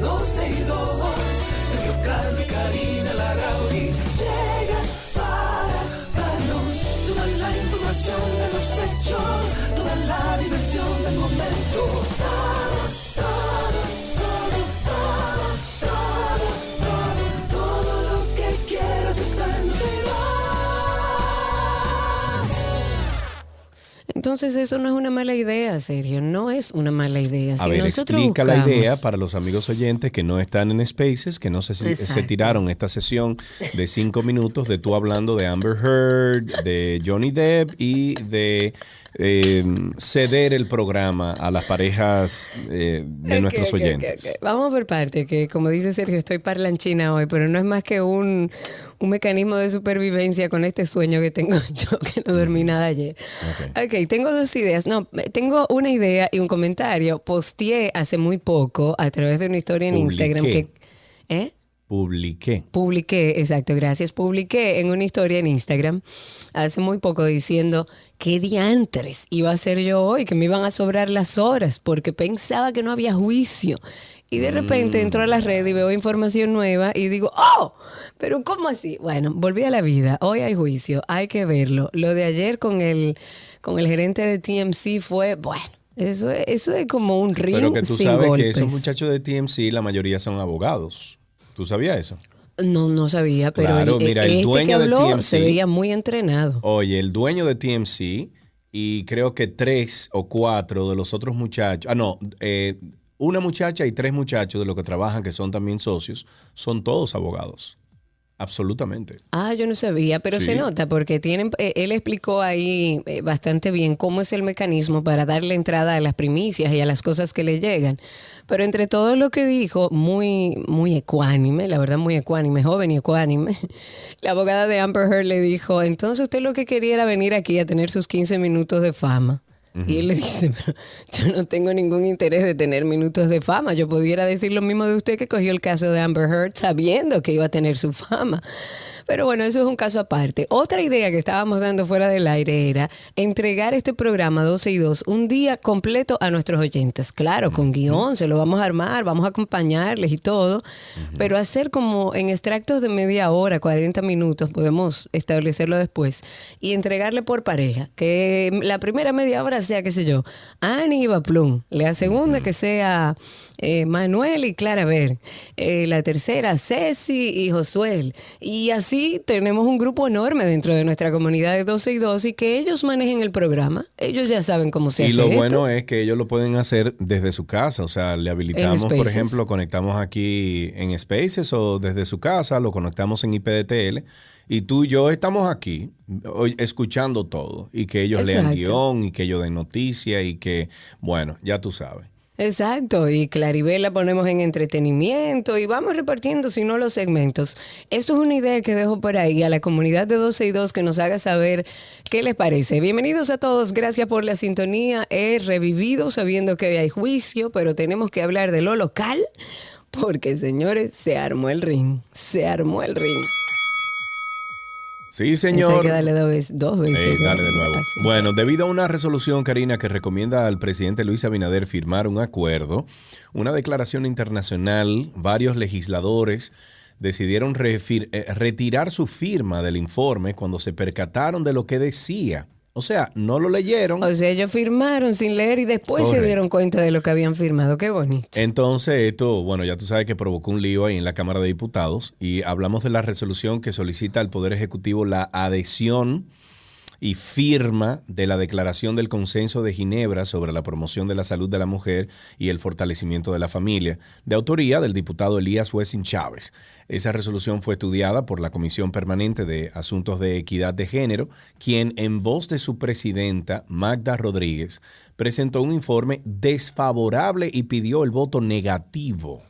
12 y 2. Sergio Carlos y Karina Larrauri llegan para darnos toda la información de los hechos, toda la diversión del momento. Entonces eso no es una mala idea, Sergio, no es una mala idea. A Si ver, nosotros explica la buscamos- idea para los amigos oyentes que no están en Spaces, que no se, se tiraron esta sesión de cinco minutos de tú hablando de Amber Heard, de Johnny Depp y de eh, ceder el programa a las parejas eh, de Ok, nuestros oyentes. ok. Vamos por parte, que como dice Sergio, estoy parlanchina hoy, pero no es más que un, un mecanismo de supervivencia con este sueño que tengo yo, que no dormí nada ayer. Ok. ok, tengo dos ideas. No, tengo una idea y un comentario. Posteé hace muy poco a través de una historia en Publiqué. Instagram que... ¿Eh? Publiqué. Publiqué, exacto, gracias. Publiqué en una historia en Instagram hace muy poco diciendo qué diantres iba a hacer yo hoy, que me iban a sobrar las horas porque pensaba que no había juicio. Y de repente entro a la red y veo información nueva y digo, ¡oh! ¿Pero cómo así? Bueno, volví a la vida. Hoy hay juicio, hay que verlo. Lo de ayer con el, con el gerente de TMC fue, bueno, eso es, eso es como un ring Pero que tú sin sabes golpes. que esos muchachos de TMC, la mayoría son abogados. ¿Tú sabías eso? No, no sabía, pero Claro, el- mira, el este que dueño de habló TMC se veía muy entrenado. Oye, el dueño de TMC y creo que tres o cuatro de los otros muchachos, ah, no, eh, una muchacha y tres muchachos de los que trabajan, que son también socios, son todos abogados. Absolutamente. Ah, yo no sabía, pero Sí. se nota porque tienen, eh, él explicó ahí eh, bastante bien cómo es el mecanismo para darle entrada a las primicias y a las cosas que le llegan. Pero entre todo lo que dijo, muy, muy ecuánime, la verdad muy ecuánime, joven y ecuánime, la abogada de Amber Heard le dijo, entonces usted lo que quería era venir aquí a tener sus 15 minutos de fama. Y él le dice, pero yo no tengo ningún interés de tener minutos de fama. Yo pudiera decir lo mismo de usted que cogió el caso de Amber Heard sabiendo que iba a tener su fama. Pero bueno, eso es un caso aparte. Otra idea que estábamos dando fuera del aire era entregar este programa 12 y 2 un día completo a nuestros oyentes. Claro, con guion, se lo vamos a armar, vamos a acompañarles y todo, pero hacer como en extractos de media hora, 40 minutos, podemos establecerlo después, y entregarle por pareja. Que la primera media hora sea, qué sé yo, Annie y Plum. La segunda que sea eh, Manuel y Clara Ver. Eh, la tercera, Ceci y Josuel. Y así tenemos un grupo enorme dentro de nuestra comunidad de 12 y 2 y que ellos manejen el programa. Ellos ya saben cómo se Y hace lo esto. bueno es que ellos lo pueden hacer desde su casa, o sea, le habilitamos, por ejemplo, conectamos aquí en Spaces o desde su casa, lo conectamos en IPDTL y tú y yo estamos aquí escuchando todo y que ellos lean guion y que ellos den noticia y que, bueno, ya tú sabes. Exacto, y Claribel la ponemos en entretenimiento y vamos repartiendo, si no, los segmentos. Eso es una idea que dejo por ahí a la comunidad de 12 y 2 que nos haga saber qué les parece. Bienvenidos a todos, gracias por la sintonía. He revivido sabiendo que hoy hay juicio, pero tenemos que hablar de lo local porque, señores, se armó el ring, se armó el ring. Sí, Esto hay señor. que darle dos veces. Dos veces dale de nuevo. Así. Bueno, debido a una resolución, Karina, que recomienda al presidente Luis Abinader firmar un acuerdo, una declaración internacional, varios legisladores decidieron eh, retirar su firma del informe cuando se percataron de lo que decía. O sea, no lo leyeron. O sea, ellos firmaron sin leer y después se dieron cuenta de lo que habían firmado. Qué bonito. Entonces, esto, bueno, ya tú sabes que provocó un lío ahí en la Cámara de Diputados y hablamos de la resolución que solicita al Poder Ejecutivo la adhesión y firma de la Declaración del Consenso de Ginebra sobre la promoción de la salud de la mujer y el fortalecimiento de la familia, de autoría del diputado Elías Wessing Chávez. Esa resolución fue estudiada por la Comisión Permanente de Asuntos de Equidad de Género, quien en voz de su presidenta, Magda Rodríguez, presentó un informe desfavorable y pidió el voto negativo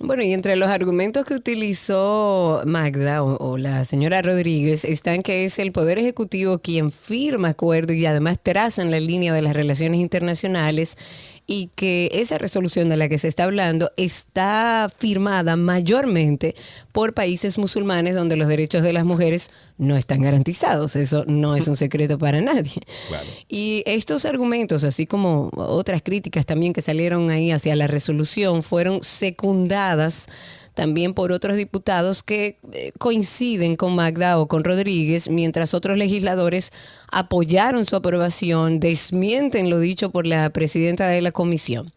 Bueno, y entre los argumentos que utilizó Magda o, la señora Rodríguez están que es el Poder Ejecutivo quien firma acuerdo y además traza en la línea de las relaciones internacionales y que esa resolución de la que se está hablando está firmada mayormente por países musulmanes donde los derechos de las mujeres no están garantizados. Eso no es un secreto para nadie. Claro. Y estos argumentos, así como otras críticas también que salieron ahí hacia la resolución, fueron secundadas también por otros diputados que eh, coinciden con Magda o con Rodríguez, mientras otros legisladores apoyaron su aprobación, desmienten lo dicho por la presidenta de la comisión.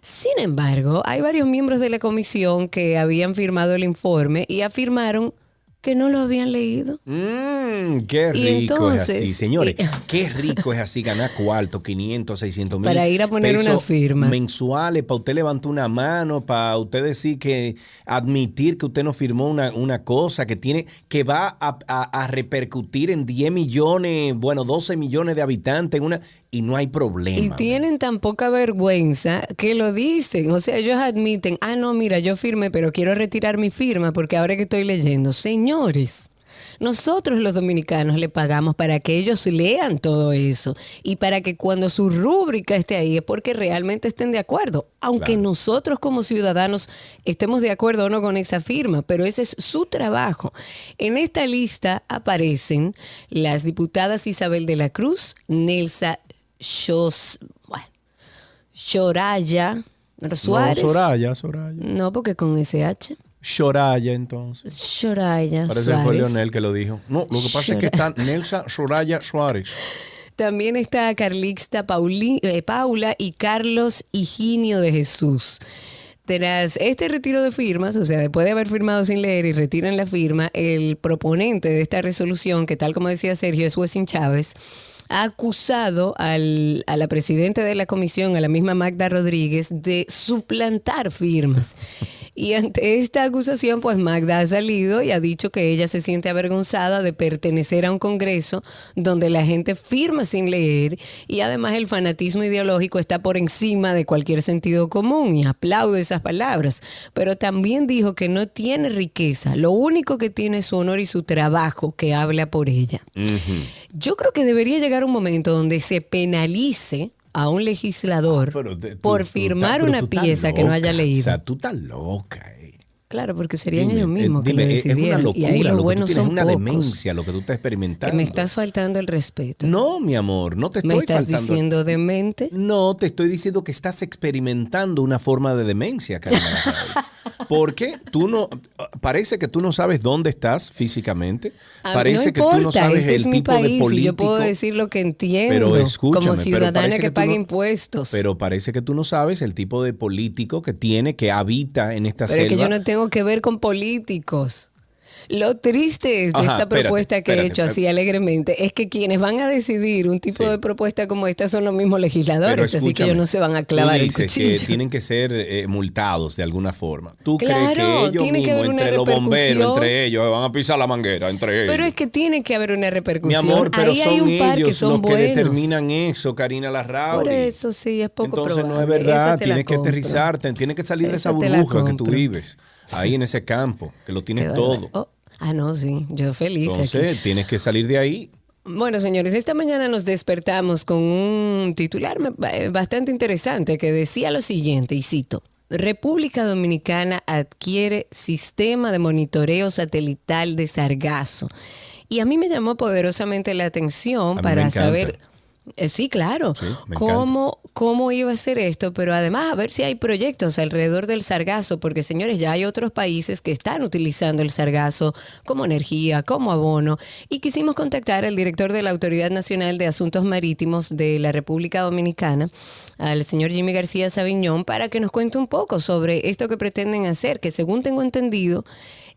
Sin embargo, hay varios miembros de la comisión que habían firmado el informe y afirmaron que no lo habían leído. Mmm, qué rico entonces- es así, señores. y- Qué rico es así ganar cuarto, 500, 600 mil. Para ir a poner una firma. Mensuales, para usted levantar una mano, para usted decir que admitir que usted no firmó una, una cosa que tiene, que va a, a- a repercutir en 10 millones, bueno, 12 millones de habitantes en una, y no hay problema. Y tienen tan poca vergüenza que lo dicen. O sea, ellos admiten, ah, no, mira, yo firmé, pero quiero retirar mi firma porque ahora que estoy leyendo, señores. Nosotros los dominicanos le pagamos para que ellos lean todo eso y para que cuando su rúbrica esté ahí es porque realmente estén de acuerdo, aunque Claro. nosotros como ciudadanos estemos de acuerdo o no con esa firma, pero ese es su trabajo. En esta lista aparecen las diputadas Isabel de la Cruz, Nelsa Shos, bueno, Soraya Suárez. No, Soraya, Soraya. No, porque con SH. Soraya, entonces. Soraya Parece que fue Suárez. Leonel que lo dijo. No, lo que pasa es que está Nelsa Soraya Suárez. También está Carlixta Pauli- eh, Paula y Carlos Higinio de Jesús. Tras este retiro de firmas, o sea, después de haber firmado sin leer y retiran la firma, el proponente de esta resolución, que tal como decía Sergio, es Wessin Chávez, ha acusado al- a la presidenta de la comisión, a la misma Magda Rodríguez, de suplantar firmas. Y ante esta acusación, pues Magda ha salido y ha dicho que ella se siente avergonzada de pertenecer a un Congreso donde la gente firma sin leer y además el fanatismo ideológico está por encima de cualquier sentido común y aplaudo esas palabras. Pero también dijo que no tiene riqueza, lo único que tiene es su honor y su trabajo que habla por ella. Yo creo que debería llegar un momento donde se penalice a un legislador Ah, tú- por firmar una pieza que no haya leído. O sea, tú estás loca. eh. Claro, porque serían Dime, ellos mismos eh, que dime, lo es- es una decidieran. locura y ahí lo los que tú tienes, son una pocos. demencia lo que tú estás experimentando. Me estás faltando el respeto. No, mi amor, no te me estoy estás faltando. diciendo demente. No, te estoy diciendo que estás experimentando una forma de demencia, Larrauri. Porque tú no, parece que tú no sabes dónde estás físicamente. A Parece no que tú no importa, sabes este el es mi tipo de país y político. yo puedo decir lo que entiendo Pero escúchame, como ciudadana que, paga no- impuestos. Pero parece que tú no sabes el tipo de político que tiene, que habita en esta Pero es selva. que yo no tengo que ver con políticos. Lo triste es de Ajá, esta espérate, propuesta que he espérate, hecho así alegremente es que quienes van a decidir un tipo Sí. de propuesta como esta son los mismos legisladores, así que ellos no se van a clavar tú el dices cuchillo. que tienen que ser eh, multados de alguna forma. ¿Tú Claro, crees que ellos tiene que mismos, haber una entre los bomberos, entre ellos, van a pisar la manguera, entre ellos? Pero es que tiene que haber una Mi repercusión. amor, pero Ahí son hay un par que ellos son los que buenos. determinan eso, Karina Larrauri. Por eso sí, es poco Entonces no es probable. Esa verdad, te la tienes que aterrizarte, tienes que salir de esa Esa te la burbuja que tú vives, ahí en ese campo, que lo tienes todo. Oh, ah, no, sí, yo feliz aquí. Entonces tienes que salir de ahí. Bueno, señores, esta mañana nos despertamos con un titular eh, bastante interesante que decía lo siguiente, y cito, República Dominicana adquiere sistema de monitoreo satelital de sargazo. Y a mí me llamó poderosamente la atención para saber, sí, claro, Sí, me cómo, cómo iba a ser esto, pero además a ver si hay proyectos alrededor del sargazo, porque señores, ya hay otros países que están utilizando el sargazo como energía, como abono, y quisimos contactar al director de la Autoridad Nacional de Asuntos Marítimos de la República Dominicana, al señor Jimmy García Sabiñón, para que nos cuente un poco sobre esto que pretenden hacer, que según tengo entendido,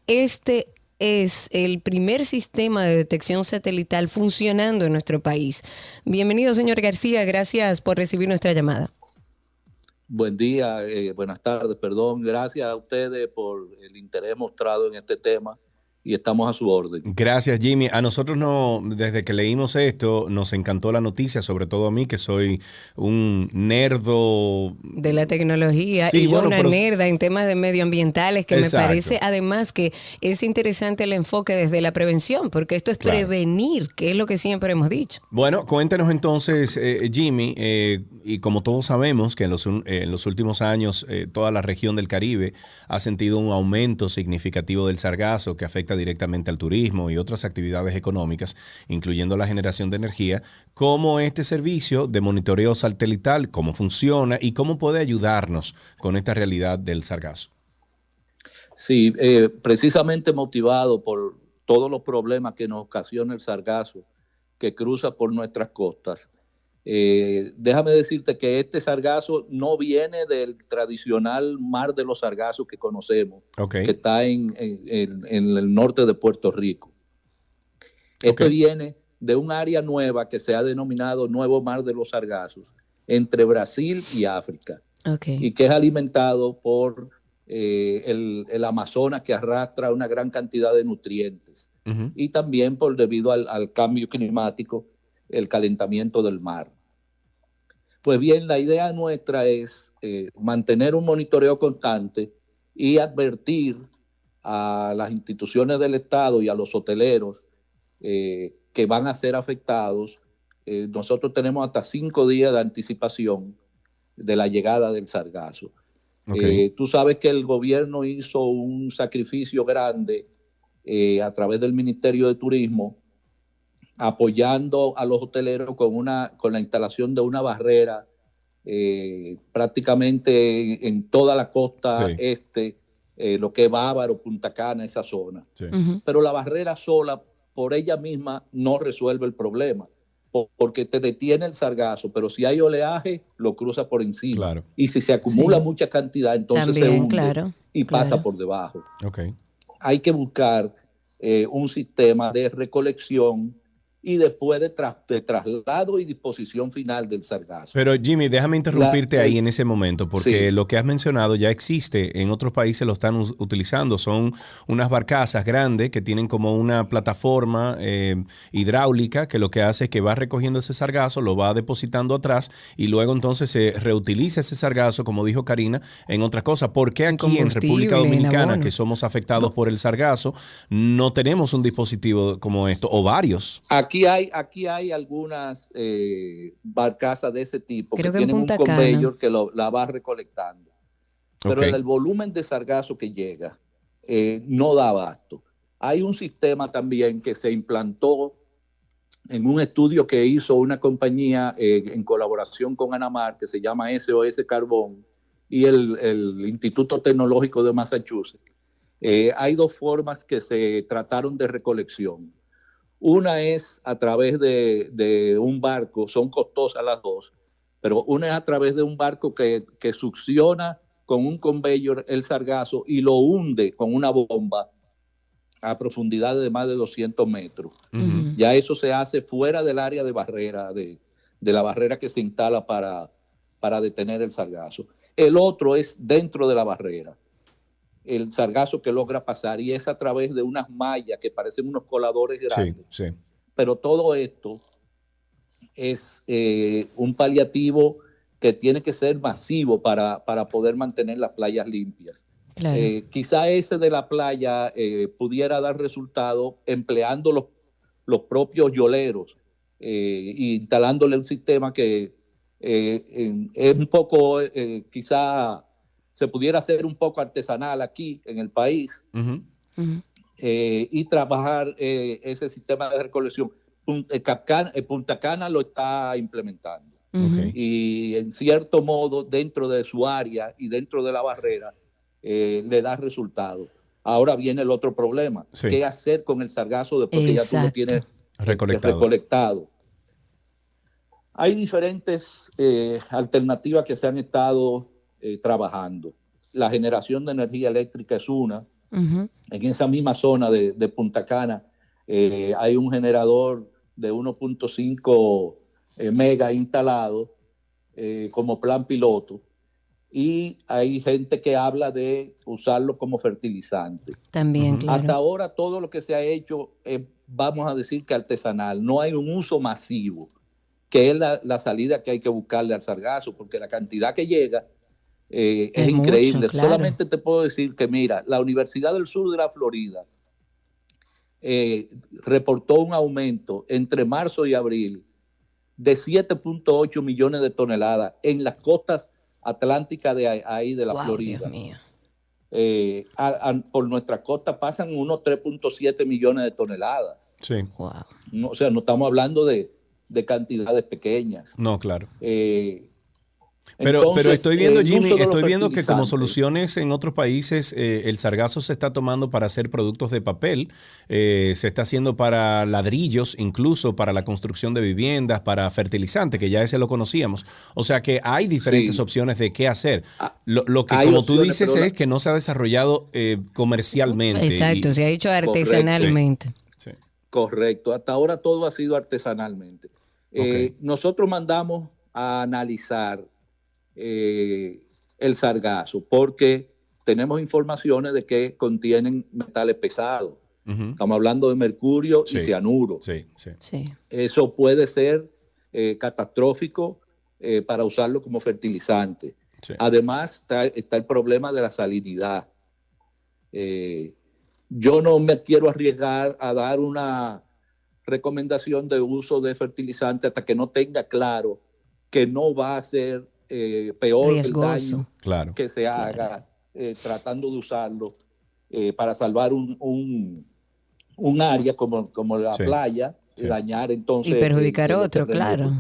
este es el primer sistema de detección satelital funcionando en nuestro país. Bienvenido, señor García. Gracias por recibir nuestra llamada. Buen día, eh, buenas tardes, perdón. Gracias a ustedes por el interés mostrado en este tema y estamos a su orden. Gracias, Jimmy. A nosotros no, desde que leímos esto, nos encantó la noticia, sobre todo a mí, que soy un nerdo. De la tecnología y una nerda en temas de medioambientales, que me parece además que es interesante el enfoque desde la prevención, porque esto es prevenir, que es lo que siempre hemos dicho. Bueno, cuéntenos entonces, eh, Jimmy, eh, y como todos sabemos que en los, en los últimos años eh, toda la región del Caribe ha sentido un aumento significativo del sargazo que afecta directamente al turismo y otras actividades económicas, incluyendo la generación de energía, cómo este servicio de monitoreo satelital, cómo funciona y cómo puede ayudarnos con esta realidad del sargazo. Sí, eh, precisamente motivado por todos los problemas que nos ocasiona el sargazo que cruza por nuestras costas. Eh, déjame decirte que este sargazo no viene del tradicional mar de los sargazos que conocemos, que está en, el norte de Puerto Rico. Este viene de un área nueva que se ha denominado Nuevo Mar de los Sargazos, entre Brasil y África, y que es alimentado por eh, el, Amazonas que arrastra una gran cantidad de nutrientes, y también por debido al cambio climático el calentamiento del mar. Pues bien, la idea nuestra es eh, mantener un monitoreo constante y advertir a las instituciones del Estado y a los hoteleros eh, que van a ser afectados. Eh, nosotros tenemos hasta cinco días de anticipación de la llegada del sargazo. tú sabes que el gobierno hizo un sacrificio grande a través del Ministerio de Turismo apoyando a los hoteleros con, una, con la instalación de una barrera eh, prácticamente en, toda la costa este, eh, lo que es Bávaro, Punta Cana, esa zona. Pero la barrera sola, por ella misma, no resuelve el problema, porque te detiene el sargazo, pero si hay oleaje, lo cruza por encima. Y si se acumula mucha cantidad, entonces se hunde y pasa por debajo. Hay que buscar eh, un sistema de recolección y después de, traslado y disposición final del sargazo. Pero Jimmy, déjame interrumpirte ahí en ese momento, porque lo que has mencionado ya existe, en otros países lo están utilizando, son unas barcazas grandes que tienen como una plataforma eh, hidráulica que lo que hace es que va recogiendo ese sargazo, lo va depositando atrás y luego entonces se reutiliza ese sargazo, como dijo Karina, en otra cosa. ¿Por qué aquí en República Dominicana, que somos afectados por el sargazo, no tenemos un dispositivo como esto o varios? Aquí Aquí hay, aquí hay algunas eh, barcazas de ese tipo que, tienen un conveyor que la va recolectando. Pero el volumen de sargazo que llega eh, no da abasto. Hay un sistema también que se implantó en un estudio que hizo una compañía eh, en colaboración con Anamar que se llama SOS Carbón y el, el Instituto Tecnológico de Massachusetts. hay dos formas que se trataron de recolección. Una es a través de, un barco, son costosas las dos, pero una es a través de un barco que, succiona con un conveyor el sargazo y lo hunde con una bomba a profundidad de más de 200 metros. Ya eso se hace fuera del área de barrera, de, la barrera que se instala para, para detener el sargazo. El otro es dentro de la barrera el sargazo que logra pasar y es a través de unas mallas que parecen unos coladores grandes. Pero todo esto es eh, un paliativo que tiene que ser masivo para, para poder mantener las playas limpias. Eh, quizá ese de la playa eh, pudiera dar resultado empleando los, los propios yoleros e instalándole un sistema que es un poco quizá se pudiera hacer un poco artesanal aquí en el país eh, y trabajar eh, ese sistema de recolección. Eh, Punta Cana, lo está implementando. Y en cierto modo, dentro de su área y dentro de la barrera, le da resultado. Ahora viene el otro problema. ¿Qué hacer con el sargazo después que ya tú lo tienes recolectado? Hay diferentes alternativas que se han estado eh, trabajando. La generación de energía eléctrica es una. En esa misma zona de, Punta Cana eh, hay un generador de 1.5 eh, mega instalado como plan piloto. y hay gente que habla de usarlo como fertilizante. También, claro. Hasta ahora todo lo que se ha hecho, vamos a decir que artesanal, no hay un uso masivo, que es la, salida que hay que buscarle al sargazo, porque la cantidad que llega eh, es, increíble. Solamente te puedo decir que, mira, la Universidad del Sur de la Florida eh, reportó un aumento entre marzo y abril de 7.8 millones de toneladas en las costas atlánticas de ahí de la Florida. Eh, por nuestra costa pasan unos 3.7 millones de toneladas. Sí. o sea, no estamos hablando de, cantidades pequeñas. No, claro. Eh, pero, pero estoy viendo, Jimmy, estoy viendo que como soluciones en otros países eh, el sargazo se está tomando para hacer productos de papel, eh, se está haciendo para ladrillos, incluso para la construcción de viviendas, para fertilizante, que ya ese lo conocíamos. O sea que hay diferentes opciones de qué hacer. Ah, lo, que como tú dices es que no se ha desarrollado eh, comercialmente. Exacto, se ha hecho artesanalmente. Correcto, hasta ahora todo ha sido artesanalmente. nosotros mandamos a analizar eh, el sargazo, porque tenemos informaciones de que contienen metales pesados. Estamos hablando de mercurio y cianuro. Eso puede ser eh, catastrófico eh, para usarlo como fertilizante. Además, está, el problema de la salinidad. yo no me quiero arriesgar a dar una recomendación de uso de fertilizante hasta que no tenga claro que no va a ser eh, peor el daño que se haga eh, tratando de usarlo eh, para salvar un, un, área como, como la playa, y dañar entonces... Y perjudicar otro, claro.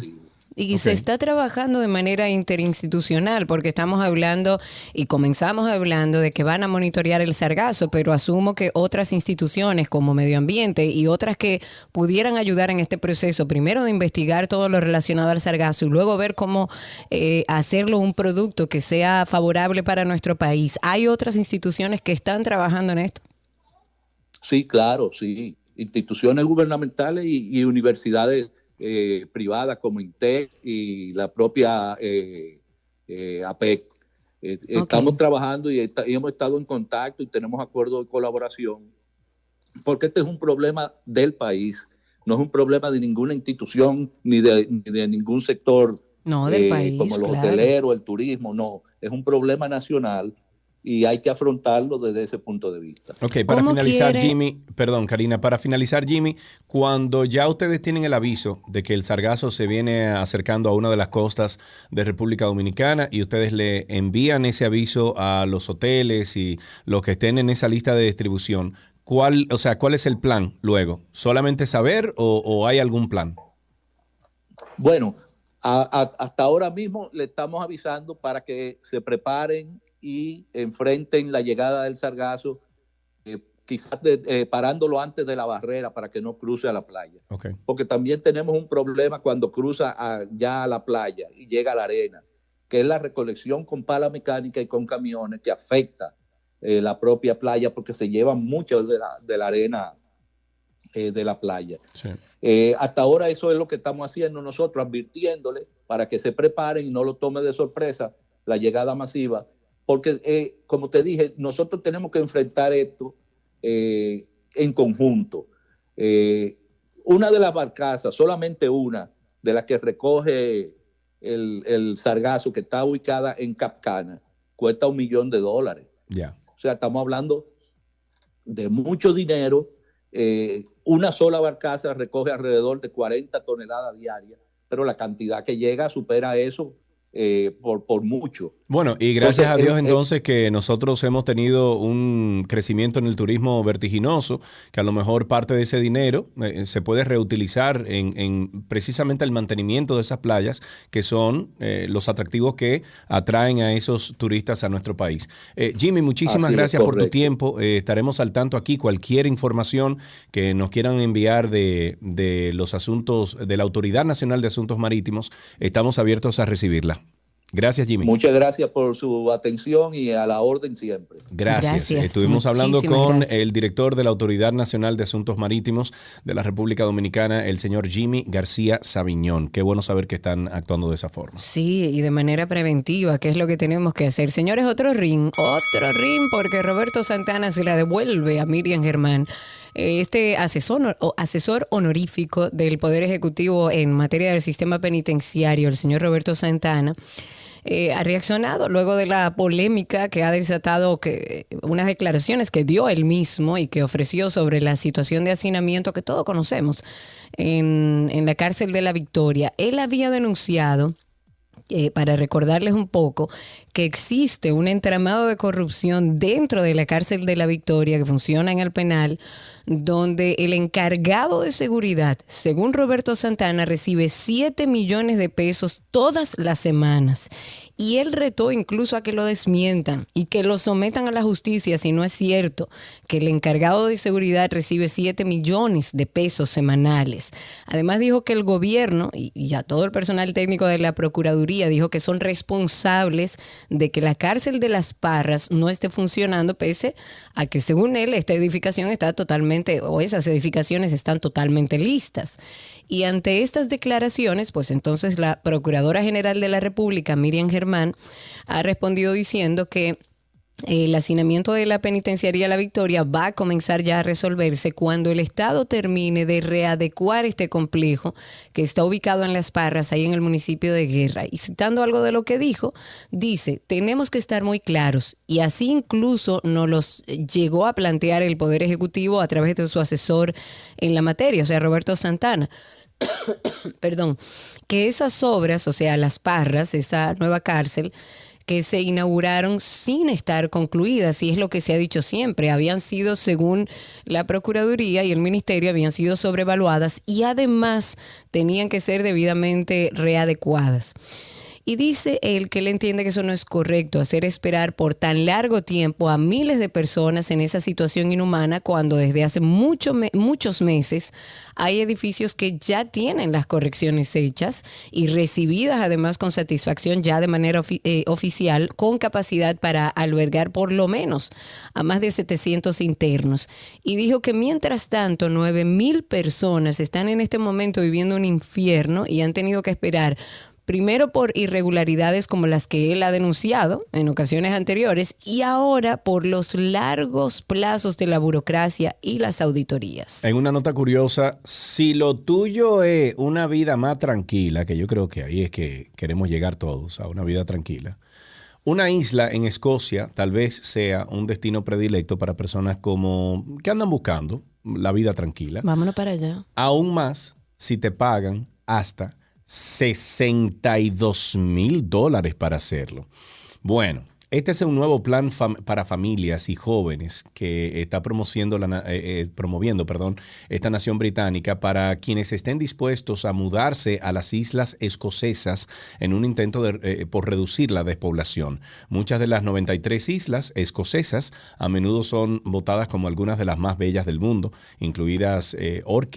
Y se está trabajando de manera interinstitucional, porque estamos hablando y comenzamos hablando de que van a monitorear el sargazo, pero asumo que otras instituciones como Medio Ambiente y otras que pudieran ayudar en este proceso, primero de investigar todo lo relacionado al sargazo y luego ver cómo eh, hacerlo un producto que sea favorable para nuestro país. ¿Hay otras instituciones que están trabajando en esto? Sí, claro, sí. Instituciones gubernamentales y universidades eh, privadas como INTEC y la propia eh, eh, APEC. Estamos trabajando y, hemos estado en contacto y tenemos acuerdos de colaboración, porque este es un problema del país, no es un problema de ninguna institución ni de, ningún sector no, del país, como los hoteleros, el turismo, no, es un problema nacional y hay que afrontarlo desde ese punto de vista. Ok, para finalizar, Jimmy, perdón, Karina, para finalizar, Jimmy, cuando ya ustedes tienen el aviso de que el sargazo se viene acercando a una de las costas de República Dominicana y ustedes le envían ese aviso a los hoteles y los que estén en esa lista de distribución, ¿cuál, o sea, cuál es el plan luego? ¿Solamente saber o, hay algún plan? Bueno, hasta ahora mismo le estamos avisando para que se preparen y enfrenten la llegada del sargazo, eh, quizás eh, parándolo antes de la barrera para que no cruce a la playa. Porque también tenemos un problema cuando cruza ya a la playa y llega a la arena, que es la recolección con pala mecánica y con camiones que afecta eh, la propia playa porque se llevan mucho de la, de la arena de la playa. hasta ahora eso es lo que estamos haciendo nosotros, advirtiéndole para que se preparen y no lo tome de sorpresa la llegada masiva porque, eh, como te dije, nosotros tenemos que enfrentar esto eh, en conjunto. Eh, una de las barcazas, solamente una, de las que recoge el, sargazo que está ubicada en Capcana, cuesta un millón de dólares. Ya. O sea, estamos hablando de mucho dinero. una sola barcaza recoge alrededor de 40 toneladas diarias, pero la cantidad que llega supera eso por, por mucho. Bueno, y gracias a Dios entonces que nosotros hemos tenido un crecimiento en el turismo vertiginoso, que a lo mejor parte de ese dinero eh, se puede reutilizar en, precisamente el mantenimiento de esas playas, que son eh, los atractivos que atraen a esos turistas a nuestro país. Jimmy, muchísimas gracias por tu tiempo. estaremos al tanto aquí. Cualquier información que nos quieran enviar de, de los asuntos de la Autoridad Nacional de Asuntos Marítimos, estamos abiertos a recibirla. Gracias, Jimmy. Muchas gracias por su atención y a la orden siempre. Gracias. Estuvimos hablando con el director de la Autoridad Nacional de Asuntos Marítimos de la República Dominicana, el señor Jimmy García Sabiñón. Qué bueno saber que están actuando de esa forma. Sí, y de manera preventiva, que es lo que tenemos que hacer. Señores, otro ring, otro ring, porque Roberto Santana se la devuelve a Miriam Germán este asesor, asesor honorífico del Poder Ejecutivo en materia del sistema penitenciario, el señor Roberto Santana, eh, ha reaccionado luego de la polémica que ha desatado que unas declaraciones que dio él mismo y que ofreció sobre la situación de hacinamiento que todos conocemos en, en la cárcel de la Victoria. Él había denunciado eh, para recordarles un poco que existe un entramado de corrupción dentro de la cárcel de la Victoria que funciona en el penal, donde el encargado de seguridad, según Roberto Santana, recibe 7 millones de pesos todas las semanas y él retó incluso a que lo desmientan y que lo sometan a la justicia si no es cierto que el encargado de seguridad recibe 7 millones de pesos semanales. Además dijo que el gobierno y, a todo el personal técnico de la Procuraduría dijo que son responsables de que la cárcel de las Parras no esté funcionando pese a que según él esta edificación está totalmente o esas edificaciones están totalmente listas. Y ante estas declaraciones, pues entonces la Procuradora General de la República, Miriam Germán, ha respondido diciendo que el hacinamiento de la penitenciaría La Victoria va a comenzar ya a resolverse cuando el Estado termine de readecuar este complejo que está ubicado en Las Parras, ahí en el municipio de Guerra. Y citando algo de lo que dijo, dice, tenemos que estar muy claros, y así incluso nos los llegó a plantear el Poder Ejecutivo a través de su asesor en la materia, o sea, Roberto Santana. perdón, que esas obras, o sea, las parras, esa nueva cárcel, que se inauguraron sin estar concluidas, y es lo que se ha dicho siempre, habían sido, según la Procuraduría y el Ministerio, habían sido sobrevaluadas y además tenían que ser debidamente readecuadas. Y dice él que él entiende que eso no es correcto, hacer esperar por tan largo tiempo a miles de personas en esa situación inhumana cuando desde hace mucho, muchos meses hay edificios que ya tienen las correcciones hechas y recibidas además con satisfacción ya de manera eh, oficial con capacidad para albergar por lo menos a más de 700 internos. Y dijo que mientras tanto 9 mil personas están en este momento viviendo un infierno y han tenido que esperar primero por irregularidades como las que él ha denunciado en ocasiones anteriores y ahora por los largos plazos de la burocracia y las auditorías. En una nota curiosa, si lo tuyo es una vida más tranquila, que yo creo que ahí es que queremos llegar todos a una vida tranquila, una isla en Escocia tal vez sea un destino predilecto para personas como que andan buscando la vida tranquila. Vámonos para allá. Aún más si te pagan hasta 62 mil dólares para hacerlo. Bueno, este es un nuevo plan para familias y jóvenes que está la, eh, eh, promoviendo perdón, esta nación británica para quienes estén dispuestos a mudarse a las islas escocesas en un intento de, eh, por reducir la despoblación. Muchas de las 93 islas escocesas a menudo son votadas como algunas de las más bellas del mundo, incluidas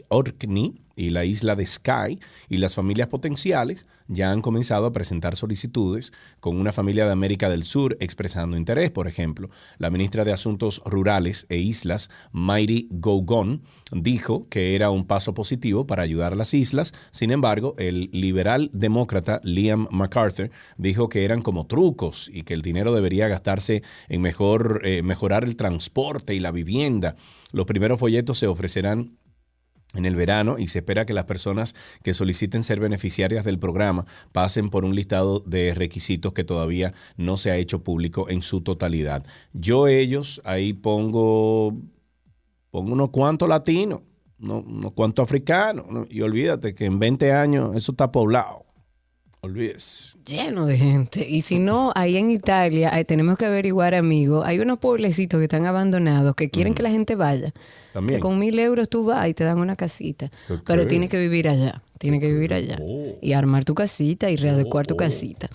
Orkney, y la isla de Skye y las familias potenciales ya han comenzado a presentar solicitudes con una familia de América del Sur expresando interés. Por ejemplo, la ministra de Asuntos Rurales e Islas, Mighty Gogon, dijo que era un paso positivo para ayudar a las islas. Sin embargo, el liberal demócrata Liam MacArthur dijo que eran como trucos y que el dinero debería gastarse en mejor, eh, mejorar el transporte y la vivienda. Los primeros folletos se ofrecerán en el verano y se espera que las personas que soliciten ser beneficiarias del programa pasen por un listado de requisitos que todavía no se ha hecho público en su totalidad. Yo ellos ahí pongo, pongo unos cuantos latinos, unos, cuantos africanos y olvídate que en 20 años eso está poblado. Olvídese. Lleno de gente. Y si no, ahí en Italia tenemos que averiguar, amigo. Hay unos pueblecitos que están abandonados que quieren que la gente vaya. También. Que con mil euros tú vas y te dan una casita. Pero tienes que vivir allá. Tiene que vivir allá. Oh. Y armar tu casita y readecuar tu oh. casita.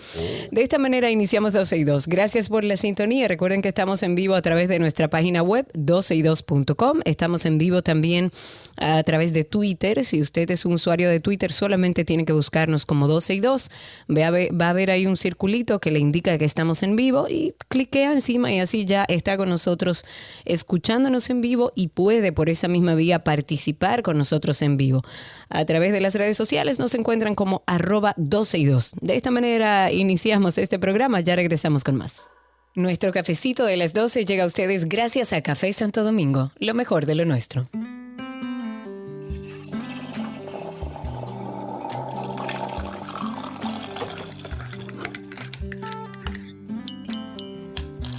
De esta manera iniciamos 12 y 2. Gracias por la sintonía. Recuerden que estamos en vivo a través de nuestra página web 12y2.com. Estamos en vivo también a través de Twitter. Si usted es un usuario de Twitter, solamente tiene que buscarnos como 12 y 2. Va a ver ahí un circulito que le indica que estamos en vivo y cliquea encima y así ya está con nosotros escuchándonos en vivo y puede por esa misma vía participar con nosotros en vivo. A través de las redes sociales nos encuentran como arroba 12 y 2. De esta manera iniciamos este programa, ya regresamos con más. Nuestro cafecito de las 12 llega a ustedes gracias a Café Santo Domingo, lo mejor de lo nuestro.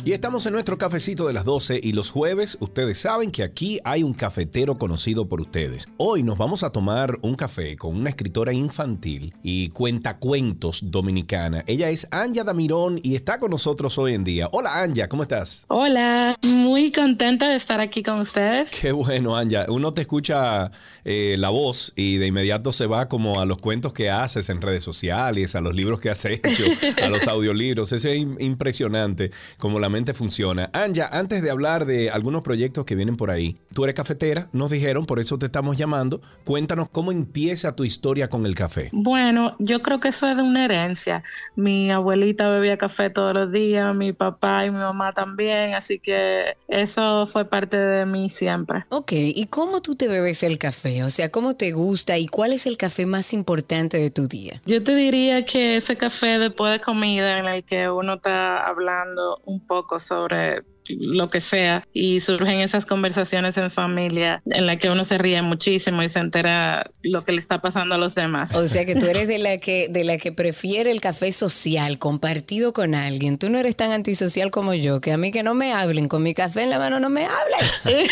Y estamos en nuestro cafecito de las 12 y los jueves ustedes saben que aquí hay un cafetero conocido por ustedes. Hoy nos vamos a tomar un café con una escritora infantil y cuentacuentos dominicana. Ella es Anja Damirón y está con nosotros hoy en día. Hola Anja, ¿cómo estás? Hola, muy contenta de estar aquí con ustedes. Qué bueno Anja, uno te escucha eh, la voz y de inmediato se va como a los cuentos que haces en redes sociales, a los libros que has hecho, a los audiolibros. Eso es impresionante como la funciona. Anja, antes de hablar de algunos proyectos que vienen por ahí, tú eres cafetera, nos dijeron, por eso te estamos llamando. Cuéntanos cómo empieza tu historia con el café. Bueno, yo creo que eso es de una herencia. Mi abuelita bebía café todos los días, mi papá y mi mamá también, así que eso fue parte de mí siempre. Ok, ¿y cómo tú te bebes el café? O sea, ¿cómo te gusta y cuál es el café más importante de tu día? Yo te diría que ese café después de comida en el que uno está hablando un poco sobre lo que sea y surgen esas conversaciones en familia en la que uno se ríe muchísimo y se entera lo que le está pasando a los demás. O sea que tú eres de la que de la que prefiere el café social compartido con alguien. Tú no eres tan antisocial como yo, que a mí que no me hablen con mi café en la mano no me hablen.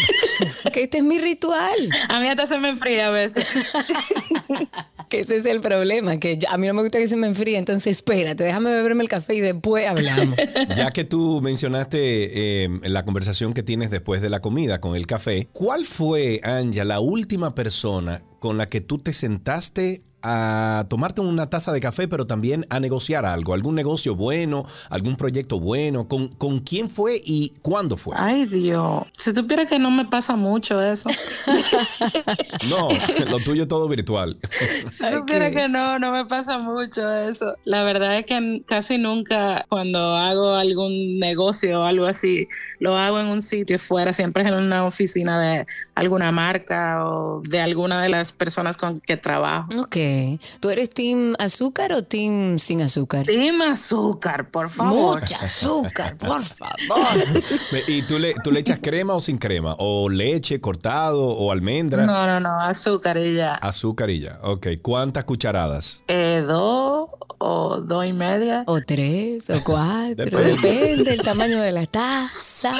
que este es mi ritual. A mí hasta se me enfría a veces. que ese es el problema, que a mí no me gusta que se me enfríe, entonces espérate, déjame beberme el café y después hablamos. Ya que tú mencionaste eh, la conversación que tienes después de la comida con el café, ¿cuál fue, Anja, la última persona con la que tú te sentaste a tomarte una taza de café, pero también a negociar algo, algún negocio bueno, algún proyecto bueno. ¿Con, con quién fue y cuándo fue? Ay, Dios. Si supiera que no me pasa mucho eso. no, lo tuyo todo virtual. si supiera que no, no me pasa mucho eso. La verdad es que casi nunca cuando hago algún negocio o algo así, lo hago en un sitio fuera, siempre es en una oficina de alguna marca o de alguna de las personas con que trabajo. Ok. ¿Tú eres team azúcar o team sin azúcar? Team azúcar, por favor. Mucha azúcar, por favor. ¿Y tú le, tú le echas crema o sin crema? ¿O leche cortado o almendra? No, no, no, azúcar y ya. Azúcar y ya, ok. ¿Cuántas cucharadas? Eh, dos o dos y media. O tres o cuatro. Depende del tamaño de la taza.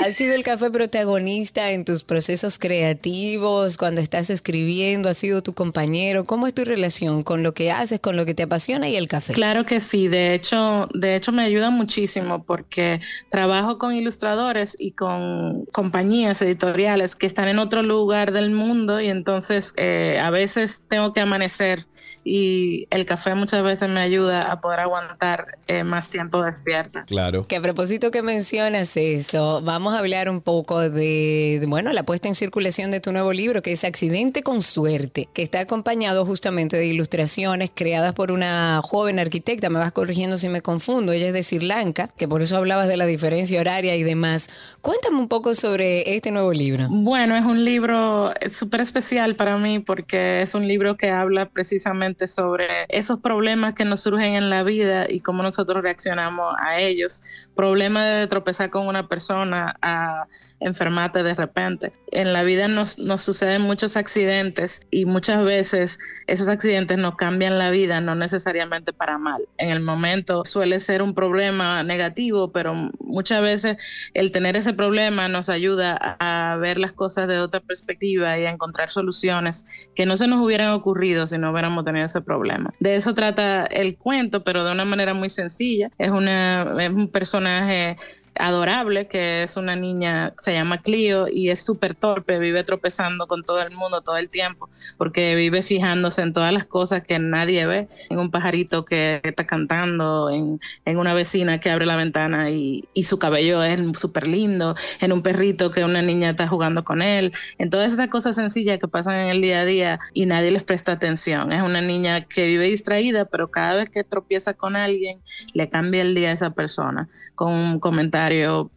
¿Ha sido el café protagonista en tus procesos creativos cuando estás escribiendo? ¿Ha sido tu compañero? ¿Cómo es tu relación con lo que haces, con lo que te apasiona y el café? Claro que sí. De hecho, de hecho me ayuda muchísimo porque trabajo con ilustradores y con compañías editoriales que están en otro lugar del mundo y entonces eh, a veces tengo que amanecer y el café muchas veces me ayuda a poder aguantar eh, más tiempo despierta. Claro. Que a propósito que mencionas eso, vamos a hablar un poco de, bueno, la puesta en circulación de tu nuevo libro, que es Accidente con Suerte, que está acompañado justamente de ilustraciones creadas por una joven arquitecta, me vas corrigiendo si me confundo, ella es de Sri Lanka, que por eso hablabas de la diferencia horaria y demás. Cuéntame un poco sobre este nuevo libro. Bueno, es un libro súper especial para mí porque es un libro que habla precisamente sobre esos problemas que nos surgen en la vida y cómo nosotros reaccionamos a ellos. Problema de tropezar con una persona a enfermarte de repente. En la vida nos, nos suceden muchos accidentes y muchas veces esos accidentes nos cambian la vida, no necesariamente para mal. En el momento suele ser un problema negativo, pero muchas veces el tener ese problema nos ayuda a ver las cosas de otra perspectiva y a encontrar soluciones que no se nos hubieran ocurrido si no hubiéramos tenido ese problema. De eso trata el cuento, pero de una manera muy sencilla. Es, una, es un personaje adorable, que es una niña, se llama Clio y es súper torpe, vive tropezando con todo el mundo todo el tiempo, porque vive fijándose en todas las cosas que nadie ve, en un pajarito que está cantando, en, una vecina que abre la ventana y, y su cabello es súper lindo, en un perrito que una niña está jugando con él, en todas esas cosas sencillas que pasan en el día a día y nadie les presta atención. Es una niña que vive distraída, pero cada vez que tropieza con alguien, le cambia el día a esa persona, con un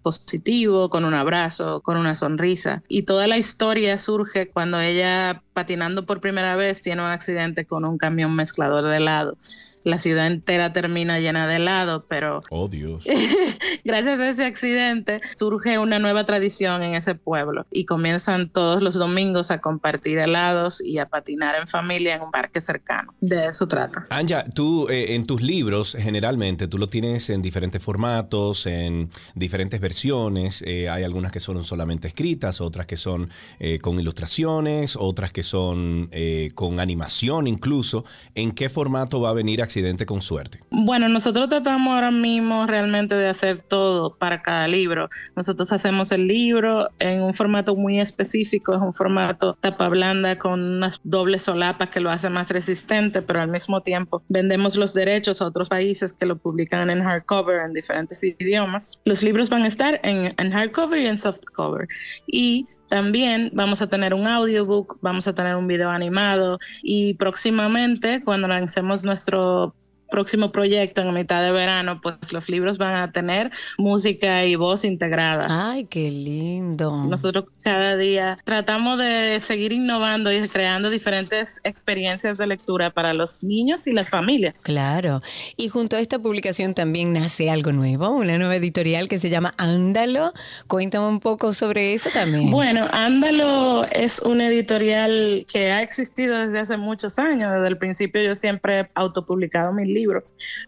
positivo, con un abrazo, con una sonrisa. Y toda la historia surge cuando ella, patinando por primera vez, tiene un accidente con un camión mezclador de helado la ciudad entera termina llena de helado, pero oh Dios. gracias a ese accidente surge una nueva tradición en ese pueblo y comienzan todos los domingos a compartir helados y a patinar en familia en un parque cercano. De eso trata. Anja, tú eh, en tus libros generalmente tú lo tienes en diferentes formatos, en diferentes versiones. Eh, hay algunas que son solamente escritas, otras que son eh, con ilustraciones, otras que son con animación incluso. ¿En qué formato va a venir a con suerte? Bueno, nosotros tratamos ahora mismo realmente de hacer todo para cada libro. Nosotros hacemos el libro en un formato muy específico, es un formato tapa blanda con unas dobles solapas que lo hace más resistente, pero al mismo tiempo vendemos los derechos a otros países que lo publican en hardcover en diferentes idiomas. Los libros van a estar en, en hardcover y en softcover. Y también vamos a tener un audiobook, vamos a tener un video animado y próximamente cuando lancemos nuestro próximo proyecto en mitad de verano, pues los libros van a tener música y voz integrada. Ay, qué lindo. Nosotros cada día tratamos de seguir innovando y creando diferentes experiencias de lectura para los niños y las familias. Claro. Y junto a esta publicación también nace algo nuevo, una nueva editorial que se llama Ándalo. Cuéntame un poco sobre eso también. Bueno, Ándalo es una editorial que ha existido desde hace muchos años. Desde el principio yo siempre he autopublicado mis libros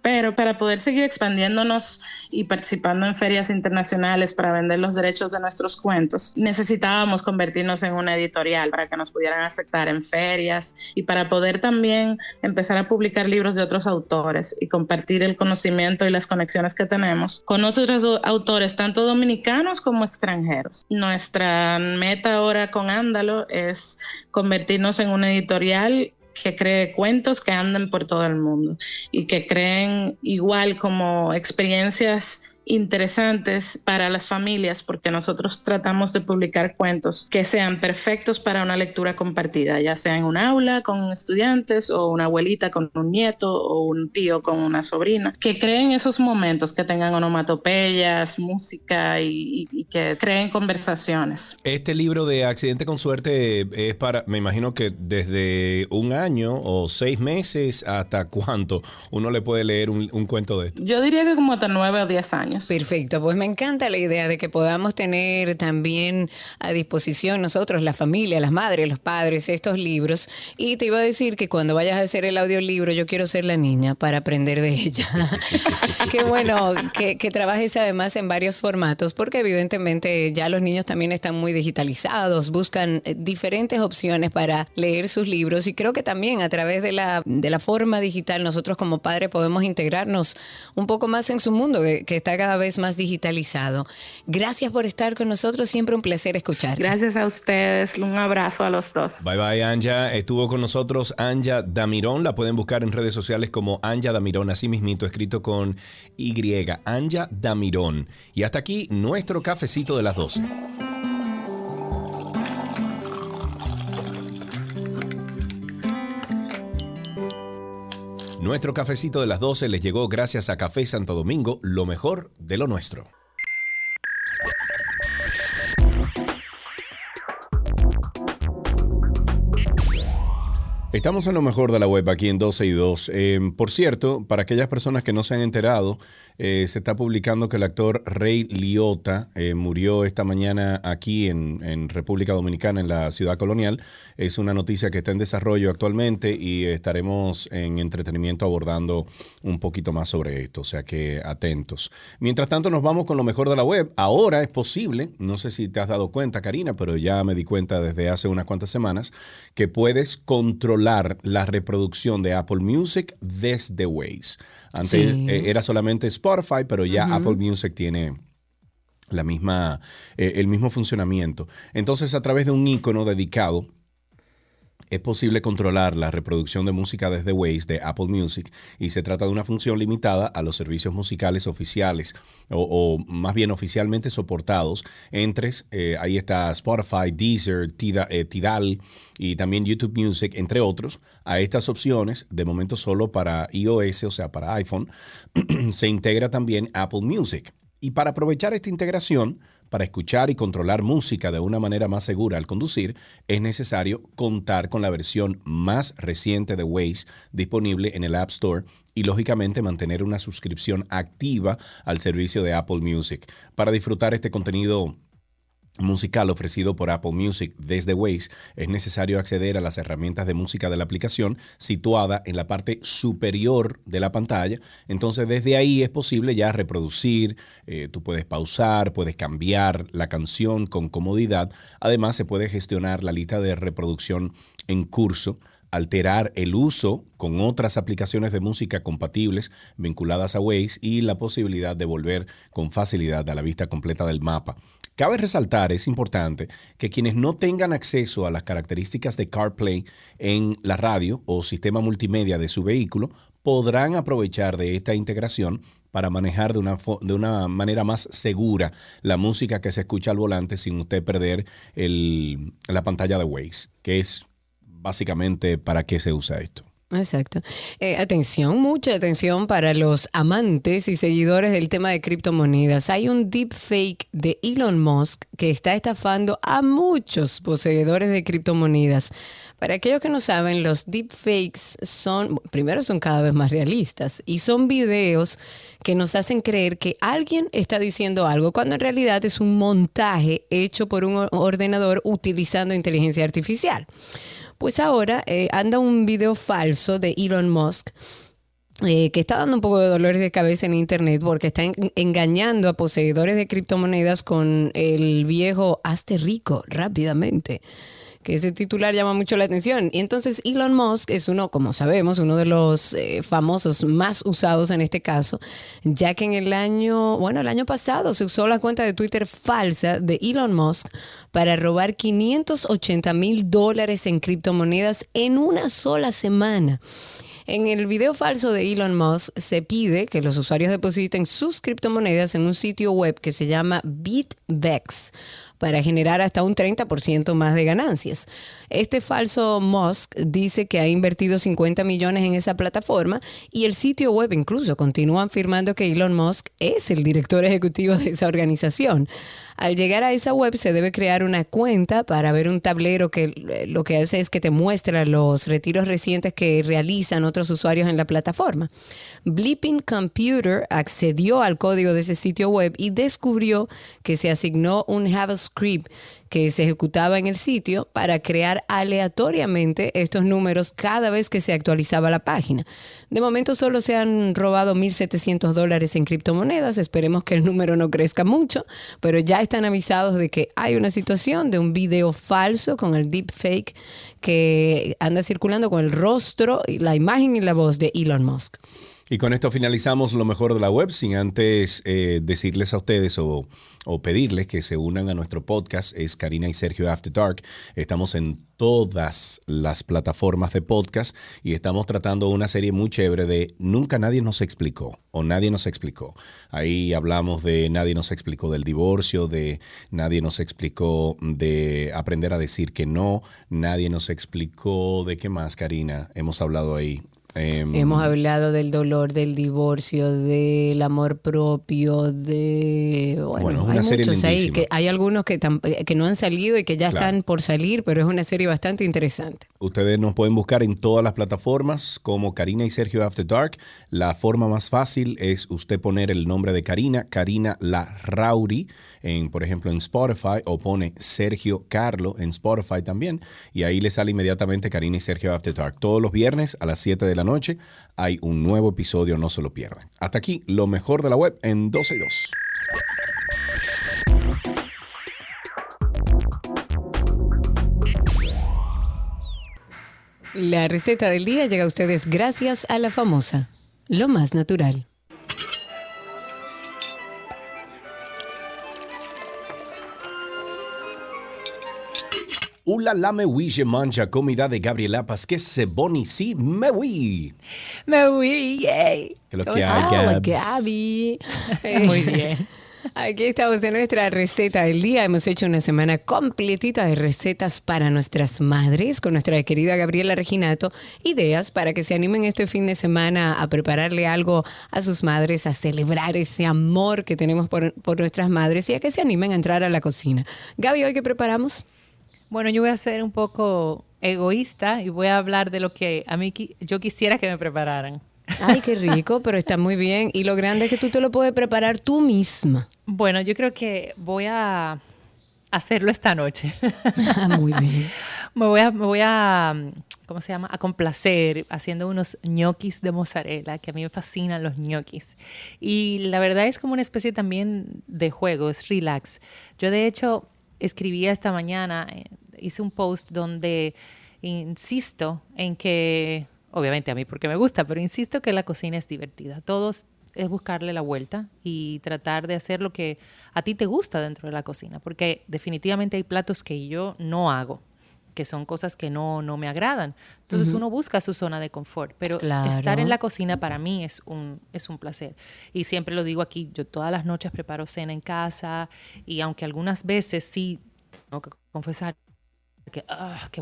pero para poder seguir expandiéndonos y participando en ferias internacionales para vender los derechos de nuestros cuentos, necesitábamos convertirnos en una editorial para que nos pudieran aceptar en ferias y para poder también empezar a publicar libros de otros autores y compartir el conocimiento y las conexiones que tenemos con otros autores, tanto dominicanos como extranjeros. Nuestra meta ahora con Ándalo es convertirnos en una editorial que cree cuentos que anden por todo el mundo y que creen igual como experiencias interesantes para las familias porque nosotros tratamos de publicar cuentos que sean perfectos para una lectura compartida, ya sea en un aula con estudiantes o una abuelita con un nieto o un tío con una sobrina, que creen esos momentos, que tengan onomatopeyas, música y, que creen conversaciones. Este libro de Accidente con Suerte es para, me imagino que desde un año o seis meses hasta cuánto uno le puede leer un, un cuento de esto. Yo diría que como hasta nueve o diez años. Perfecto, pues me encanta la idea de que podamos tener también a disposición nosotros, la familia, las madres, los padres, estos libros. Y te iba a decir que cuando vayas a hacer el audiolibro, yo quiero ser la niña para aprender de ella. Qué bueno que, trabajes además en varios formatos, porque evidentemente ya los niños también están muy digitalizados, buscan eh, diferentes opciones para leer sus libros y creo que también a través de la, de la forma digital nosotros como padres podemos integrarnos un poco más en su mundo, que, que está cada vez más digitalizado. Gracias por estar con nosotros, siempre un placer escuchar. Gracias a ustedes, un abrazo a los dos. Bye bye Anja, estuvo con nosotros Anja Damirón, la pueden buscar en redes sociales como Anja Damirón, así mismito, escrito con Y, Anja Damirón. Y hasta aquí nuestro cafecito de las 12. Nuestro cafecito de las 12 les llegó gracias a Café Santo Domingo, lo mejor de lo nuestro. Estamos en lo mejor de la web aquí en 12 y 2. Eh, por cierto, para aquellas personas que no se han enterado, eh, se está publicando que el actor Rey Liotta eh, murió esta mañana aquí en, República Dominicana, en la ciudad colonial. Es una noticia que está en desarrollo actualmente y estaremos en entretenimiento abordando un poquito más sobre esto, o sea que atentos. Mientras tanto, nos vamos con lo mejor de la web. Ahora es posible, no sé si te has dado cuenta, Karina, pero ya me di cuenta desde hace unas cuantas semanas, que puedes controlar la reproducción de Apple Music desde Waze. Antes eh, era solamente Spotify, pero ya Apple Music tiene la misma, eh, el mismo funcionamiento. Entonces, a través de un icono dedicado, es posible controlar la reproducción de música desde Waze de Apple Music y se trata de una función limitada a los servicios musicales oficiales o, más bien oficialmente soportados entre, eh, ahí está Spotify, Deezer, eh, Tidal y también YouTube Music, entre otros. A estas opciones, de momento solo para iOS, o sea, para iPhone, se integra también Apple Music. Y para aprovechar esta integración, para escuchar y controlar música de una manera más segura al conducir, es necesario contar con la versión más reciente de Waze disponible en el App Store y lógicamente mantener una suscripción activa al servicio de Apple Music. Para disfrutar este contenido musical ofrecido por Apple Music desde Waze, es necesario acceder a las herramientas de música de la aplicación situada en la parte superior de la pantalla. Entonces desde ahí es posible ya reproducir, eh, tú puedes pausar, puedes cambiar la canción con comodidad. Además se puede gestionar la lista de reproducción en curso alterar el uso con otras aplicaciones de música compatibles vinculadas a Waze y la posibilidad de volver con facilidad a la vista completa del mapa. Cabe resaltar, es importante, que quienes no tengan acceso a las características de CarPlay en la radio o sistema multimedia de su vehículo podrán aprovechar de esta integración para manejar de una, de una manera más segura la música que se escucha al volante sin usted perder la pantalla de Waze, que es básicamente para qué se usa esto. Exacto. Eh, atención, mucha atención para los amantes y seguidores del tema de criptomonedas. Hay un deepfake de Elon Musk que está estafando a muchos poseedores de criptomonedas. Para aquellos que no saben, los deepfakes son, primero son cada vez más realistas y son videos que nos hacen creer que alguien está diciendo algo cuando en realidad es un montaje hecho por un ordenador utilizando inteligencia artificial. Pues ahora eh, anda un video falso de Elon Musk. Eh, que está dando un poco de dolores de cabeza en Internet porque está engañando a poseedores de criptomonedas con el viejo hazte rico rápidamente que ese titular llama mucho la atención. Y entonces Elon Musk es uno, como sabemos, uno de los eh, famosos más usados en este caso, ya que en el año, bueno, el año pasado se usó la cuenta de Twitter falsa de Elon Musk para robar 580 mil dólares en criptomonedas en una sola semana. En el video falso de Elon Musk se pide que los usuarios depositen sus criptomonedas en un sitio web que se llama BitVex para generar hasta un 30% más de ganancias. Este falso Musk dice que ha invertido 50 millones en esa plataforma y el sitio web incluso continúa afirmando que Elon Musk es el director ejecutivo de esa organización. Al llegar a esa web se debe crear una cuenta para ver un tablero que eh, lo que hace es que te muestra los retiros recientes que realizan otros usuarios en la plataforma. Bleeping Computer accedió al código de ese sitio web y descubrió que se asignó un JavaScript que se ejecutaba en el sitio para crear aleatoriamente estos números cada vez que se actualizaba la página. De momento solo se han robado 1.700 dólares en criptomonedas, esperemos que el número no crezca mucho, pero ya están avisados de que hay una situación de un video falso con el deepfake que anda circulando con el rostro, la imagen y la voz de Elon Musk. Y con esto finalizamos lo mejor de la web, sin antes eh, decirles a ustedes o, pedirles que se unan a nuestro podcast. Es Karina y Sergio After Dark. Estamos en todas las plataformas de podcast y estamos tratando una serie muy chévere de Nunca nadie nos explicó o nadie nos explicó. Ahí hablamos de nadie nos explicó del divorcio, de nadie nos explicó de aprender a decir que no, nadie nos explicó de qué más, Karina. Hemos hablado ahí Em, Hemos hablado del dolor, del divorcio, del amor propio, de... Bueno, hay muchos ahí, que hay algunos que, que no han salido y que ya están por salir, pero es una serie bastante interesante. Ustedes nos pueden buscar en todas las plataformas como Karina y Sergio After Dark. La forma más fácil es usted poner el nombre de Karina, Karina La Rauri, en, por ejemplo, en Spotify, o pone Sergio Carlo en Spotify también, y ahí le sale inmediatamente Karina y Sergio After Dark. Todos los viernes a las 7 de la noche hay un nuevo episodio, no se lo pierdan. Hasta aquí, lo mejor de la web en 12 y 2. La receta del día llega a ustedes gracias a la famosa, lo más natural. Ula la me oui, je mancha comida de Gabriela que se boni sí, me oui. Me oui, yay. Que lo que hay, Gabi. Muy bien. Aquí estamos en nuestra receta del día. Hemos hecho una semana completita de recetas para nuestras madres con nuestra querida Gabriela Reginato. Ideas para que se animen este fin de semana a prepararle algo a sus madres, a celebrar ese amor que tenemos por, nuestras madres y a que se animen a entrar a la cocina. Gaby, ¿hoy qué preparamos? Bueno, yo voy a ser un poco egoísta y voy a hablar de lo que a mí yo quisiera que me prepararan. Ay, qué rico, pero está muy bien. Y lo grande es que tú te lo puedes preparar tú misma. Bueno, yo creo que voy a hacerlo esta noche. muy bien. Me voy a, me voy a, ¿cómo se llama? A complacer haciendo unos ñoquis de mozzarella, que a mí me fascinan los ñoquis. Y la verdad es como una especie también de juego, es relax. Yo de hecho escribí esta mañana, eh, hice un post donde insisto en que obviamente a mí porque me gusta, pero insisto que la cocina es divertida. Todos es buscarle la vuelta y tratar de hacer lo que a ti te gusta dentro de la cocina, porque definitivamente hay platos que yo no hago que son cosas que no, no me agradan. Entonces uno busca su zona de confort, pero estar en la cocina para mí es un, es un placer. Y siempre lo digo aquí, yo todas las noches preparo cena en casa y aunque algunas veces sí tengo que confesar que, ah, ¿qué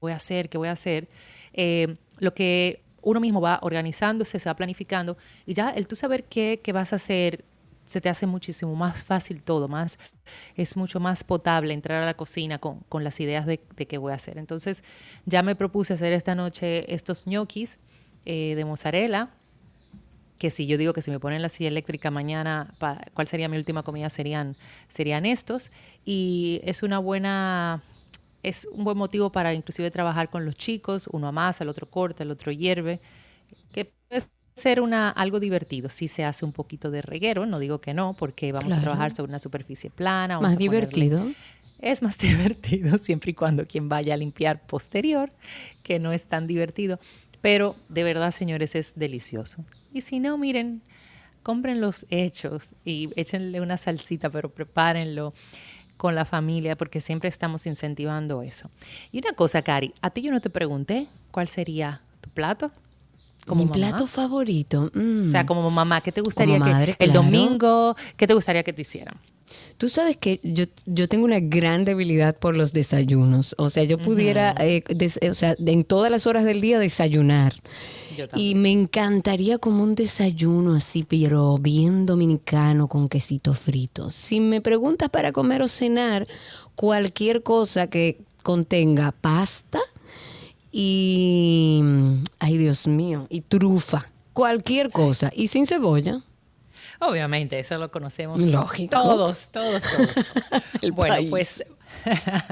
voy a hacer? ¿Qué voy a hacer? Eh, lo que uno mismo va organizándose, se va planificando y ya el tú saber qué, vas a hacer se te hace muchísimo más fácil todo, más es mucho más potable entrar a la cocina con, las ideas de, qué voy a hacer. Entonces ya me propuse hacer esta noche estos ñoquis eh, de mozzarella, que si yo digo que si me ponen la silla eléctrica mañana, ¿cuál sería mi última comida? Serían, serían estos. Y es una buena es un buen motivo para inclusive trabajar con los chicos, uno amasa, el otro corta, el otro hierve, ser una, algo divertido si se hace un poquito de reguero, no digo que no, porque vamos a trabajar sobre una superficie plana. más divertido. es más divertido siempre y cuando quien vaya a limpiar posterior, que no es tan divertido. Pero de verdad, señores, es delicioso. Y si no, miren, compren los hechos y échenle una salsita, pero prepárenlo con la familia, porque siempre estamos incentivando eso. Y una cosa, Cari, a ti yo no te pregunté cuál sería tu plato. Como Mi plato favorito. O sea, mm. como mamá, ¿qué te gustaría que el domingo, qué te gustaría que te hicieran? Tú sabes que yo, yo tengo una gran debilidad por los desayunos. O sea, yo pudiera, eh, o sea, en todas las horas del día desayunar. Y me encantaría como un desayuno así, pero bien dominicano con quesito frito. Si me preguntas para comer o cenar, cualquier cosa que contenga pasta y, ay Dios mío, y trufa, cualquier cosa, y sin cebolla. Obviamente, eso lo conocemos. Lógico. Todos, todos, todos. bueno, pues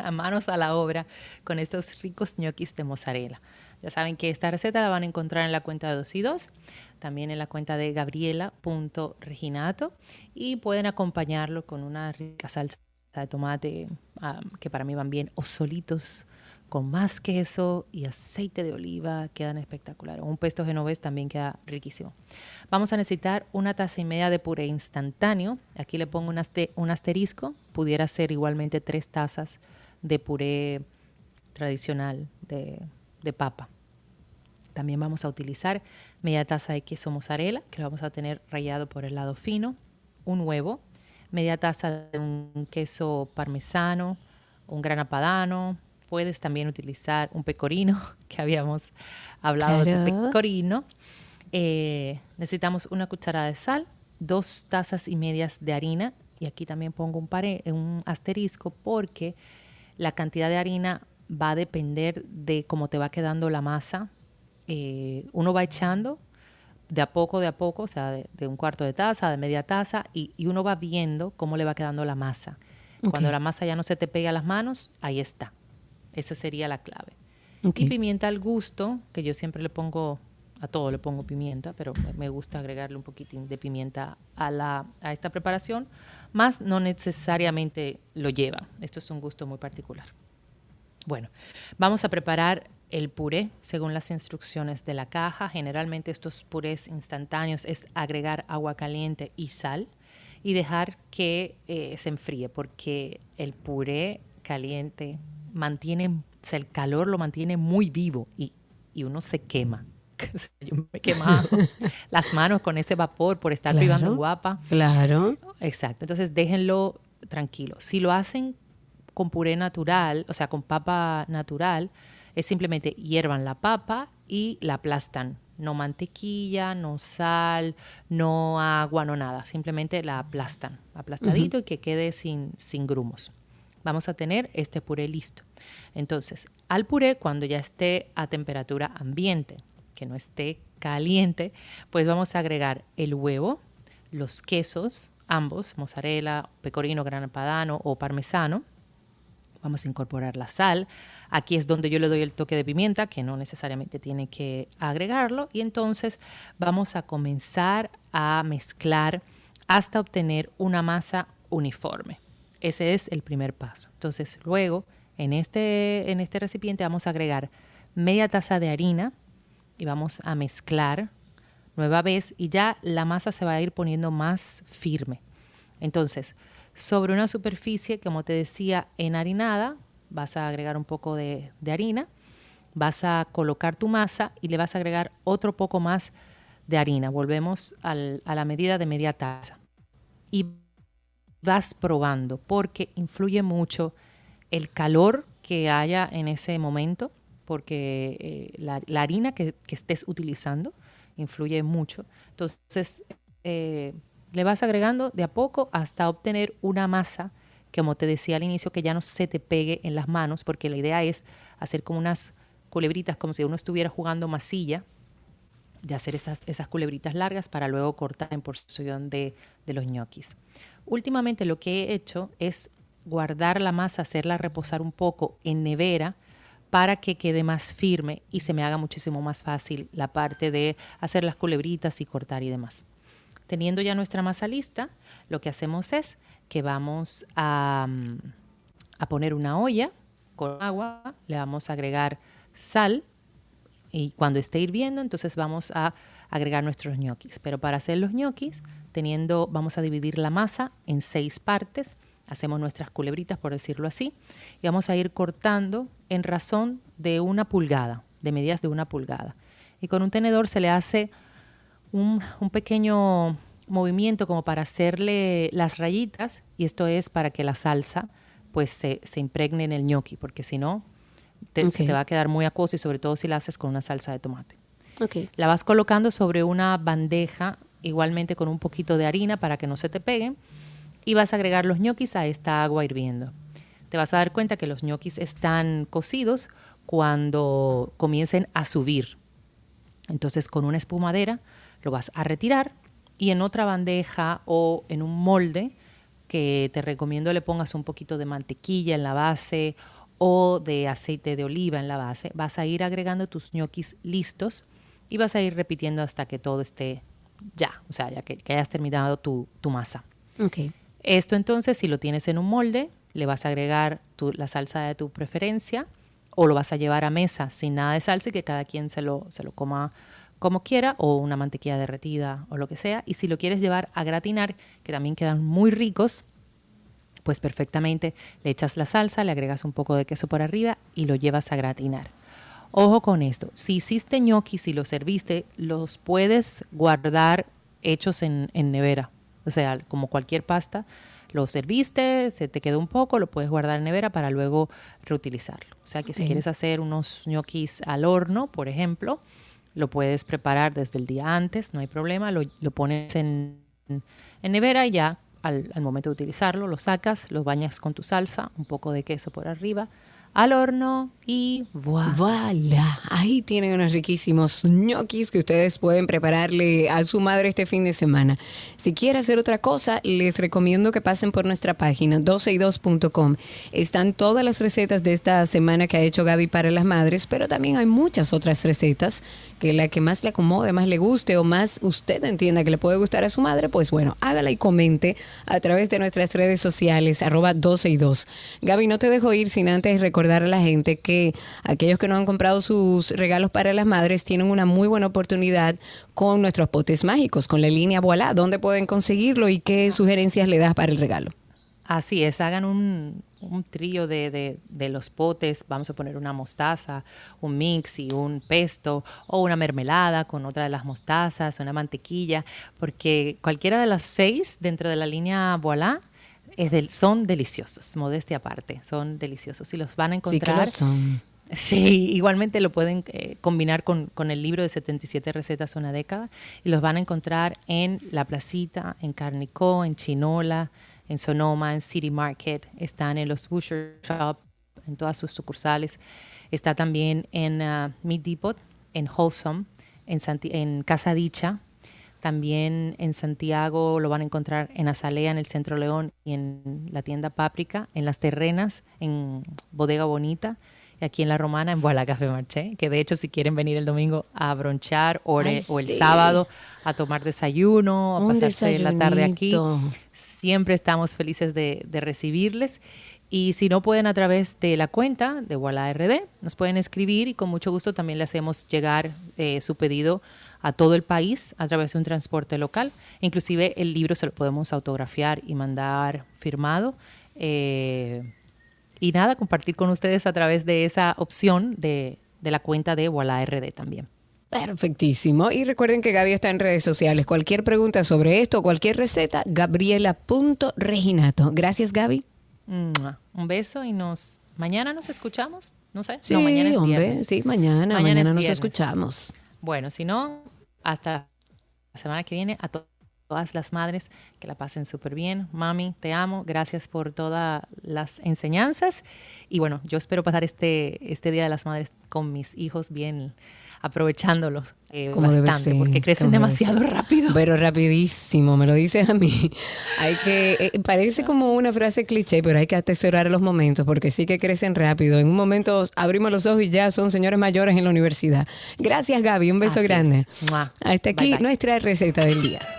a manos a la obra con estos ricos ñoquis de mozzarella. Ya saben que esta receta la van a encontrar en la cuenta de 2 y 2, también en la cuenta de gabriela.reginato y pueden acompañarlo con una rica salsa de tomate ah, que para mí van bien o solitos con más queso y aceite de oliva quedan espectaculares. Un pesto genovés también queda riquísimo. Vamos a necesitar una taza y media de puré instantáneo. Aquí le pongo un, asterisco. Pudiera ser igualmente tres tazas de puré tradicional de de papa. También vamos a utilizar media taza de queso mozzarella, que lo vamos a tener rallado por el lado fino, un huevo, media taza de un queso parmesano, un grana padano. Puedes también utilizar un pecorino, que habíamos hablado de pecorino. Eh, necesitamos una cucharada de sal, dos tazas y medias de harina, y aquí también pongo un, un asterisco porque la cantidad de harina va a depender de cómo te va quedando la masa. Eh, uno va echando de a poco, de a poco, o sea, de, un cuarto de taza, de media taza, y, uno va viendo cómo le va quedando la masa. Cuando la masa ya no se te pega a las manos, ahí está. Esa sería la clave. Y pimienta al gusto, que yo siempre le pongo, a todo le pongo pimienta, pero me gusta agregarle un poquitín de pimienta a, la, a esta preparación, más no necesariamente lo lleva. Esto es un gusto muy particular. Bueno, vamos a preparar el puré según las instrucciones de la caja. Generalmente estos purés instantáneos es agregar agua caliente y sal y dejar que eh, se enfríe porque el puré caliente mantiene, o sea, el calor lo mantiene muy vivo y, uno se quema. Yo me he quemado las manos con ese vapor por estar privando guapa. Claro. Exacto. Entonces déjenlo tranquilo. Si lo hacen con puré natural, o sea, con papa natural, es simplemente hiervan la papa y la aplastan. No mantequilla, no sal, no agua, no nada. Simplemente la aplastan, aplastadito y que quede sin, sin grumos. Vamos a tener este puré listo. Entonces, al puré, cuando ya esté a temperatura ambiente, que no esté caliente, pues vamos a agregar el huevo, los quesos, ambos, mozzarella, pecorino, grana padano o parmesano, Vamos a incorporar la sal. Aquí es donde yo le doy el toque de pimienta, que no necesariamente tiene que agregarlo. Y entonces vamos a comenzar a mezclar hasta obtener una masa uniforme. Ese es el primer paso. Entonces luego en este, en este recipiente vamos a agregar media taza de harina y vamos a mezclar nueva vez y ya la masa se va a ir poniendo más firme. Entonces, sobre una superficie, como te decía, enharinada, vas a agregar un poco de, harina, vas a colocar tu masa y le vas a agregar otro poco más de harina. Volvemos a la medida de media taza. Y vas probando porque influye mucho el calor que haya en ese momento, porque eh, la, harina que, estés utilizando influye mucho. Entonces, eh, le vas agregando de a poco hasta obtener una masa, como te decía al inicio, que ya no se te pegue en las manos, porque la idea es hacer como unas culebritas, como si uno estuviera jugando masilla, de hacer esas, esas culebritas largas para luego cortar en porción de, de los ñoquis. Últimamente lo que he hecho es guardar la masa, hacerla reposar un poco en nevera para que quede más firme y se me haga muchísimo más fácil la parte de hacer las culebritas y cortar y demás. Teniendo ya nuestra masa lista, lo que hacemos es que vamos a, poner una olla con agua, le vamos a agregar sal y cuando esté hirviendo, entonces vamos a agregar nuestros ñoquis. Pero para hacer los ñoquis, teniendo, vamos a dividir la masa en seis partes, hacemos nuestras culebritas, por decirlo así, y vamos a ir cortando en razón de una pulgada, de medidas de una pulgada. Y con un tenedor se le hace un, pequeño movimiento como para hacerle las rayitas y esto es para que la salsa pues se, impregne en el gnocchi porque si no te, se te va a quedar muy acuoso y sobre todo si la haces con una salsa de tomate. La vas colocando sobre una bandeja igualmente con un poquito de harina para que no se te peguen y vas a agregar los ñoquis a esta agua hirviendo. Te vas a dar cuenta que los ñoquis están cocidos cuando comiencen a subir. Entonces con una espumadera lo vas a retirar y en otra bandeja o en un molde que te recomiendo le pongas un poquito de mantequilla en la base o de aceite de oliva en la base, vas a ir agregando tus ñoquis listos y vas a ir repitiendo hasta que todo esté ya, o sea, ya que, hayas terminado tu, masa. Okay. Esto entonces, si lo tienes en un molde, le vas a agregar la salsa de tu preferencia o lo vas a llevar a mesa sin nada de salsa y que cada quien se lo, se lo coma como quiera, o una mantequilla derretida o lo que sea. Y si lo quieres llevar a gratinar, que también quedan muy ricos, pues perfectamente le echas la salsa, le agregas un poco de queso por arriba y lo llevas a gratinar. Ojo con esto, si hiciste ñoquis y los serviste, los puedes guardar hechos en, nevera. O sea, como cualquier pasta, lo serviste, se te quedó un poco, lo puedes guardar en nevera para luego reutilizarlo. O sea que si quieres hacer unos ñoquis al horno, por ejemplo, lo puedes preparar desde el día antes, no hay problema, lo, pones en, en, nevera y ya al, al, momento de utilizarlo lo sacas, lo bañas con tu salsa, un poco de queso por arriba, al horno y voilà. Ahí tienen unos riquísimos ñoquis que ustedes pueden prepararle a su madre este fin de semana. Si quiere hacer otra cosa, les recomiendo que pasen por nuestra página 12y2.com. Están todas las recetas de esta semana que ha hecho Gaby para las madres, pero también hay muchas otras recetas que la que más le acomode, más le guste o más usted entienda que le puede gustar a su madre, pues bueno, hágala y comente a través de nuestras redes sociales, arroba 12 y 2. Gaby, no te dejo ir sin antes recordar recordar a la gente que aquellos que no han comprado sus regalos para las madres tienen una muy buena oportunidad con nuestros potes mágicos, con la línea Voilà. ¿Dónde pueden conseguirlo y qué sugerencias le das para el regalo? Así es, hagan un, trío de, los potes, vamos a poner una mostaza, un mix y un pesto o una mermelada con otra de las mostazas, una mantequilla, porque cualquiera de las seis dentro de la línea voilà es del, son deliciosos, modestia aparte, son deliciosos y los van a encontrar. Sí, son. Sí, igualmente lo pueden eh, combinar con, con, el libro de 77 recetas una década y los van a encontrar en La Placita, en Carnicó, en Chinola, en Sonoma, en City Market, están en los Butcher Shop, en todas sus sucursales. Está también en uh, Meat Depot, en Wholesome, en, en Casa Dicha. También en Santiago lo van a encontrar en Azalea, en el Centro León y en la tienda Páprica, en Las Terrenas, en Bodega Bonita y aquí en La Romana, en Boala Café Marché, que de hecho si quieren venir el domingo a bronchar o, o el sábado a tomar desayuno, a pasarse la tarde aquí, Siempre estamos felices de, recibirles. Y si no pueden a través de la cuenta de Walla RD, nos pueden escribir y con mucho gusto también le hacemos llegar eh, su pedido a todo el país a través de un transporte local. Inclusive el libro se lo podemos autografiar y mandar firmado. Eh, y nada, compartir con ustedes a través de esa opción de, de la cuenta de Walla RD también. Perfectísimo. Y recuerden que Gaby está en redes sociales. Cualquier pregunta sobre esto, cualquier receta, gabriela.reginato. Gracias, Gaby. Un beso y nos mañana nos escuchamos. No sé. Sí, mañana es viernes. sí, mañana, mañana, nos escuchamos. Bueno, si no, hasta la semana que viene a todas las madres que la pasen súper bien. Mami, te amo. Gracias por todas las enseñanzas. Y bueno, yo espero pasar este, este Día de las Madres con mis hijos bien aprovechándolos eh, como bastante, porque crecen demasiado rápido. Pero rapidísimo, me lo dices a mí. Hay que, eh, parece como una frase cliché, pero hay que atesorar los momentos, porque sí que crecen rápido. En un momento abrimos los ojos y ya son señores mayores en la universidad. Gracias, Gaby. Un beso grande. Hasta aquí nuestra receta del día.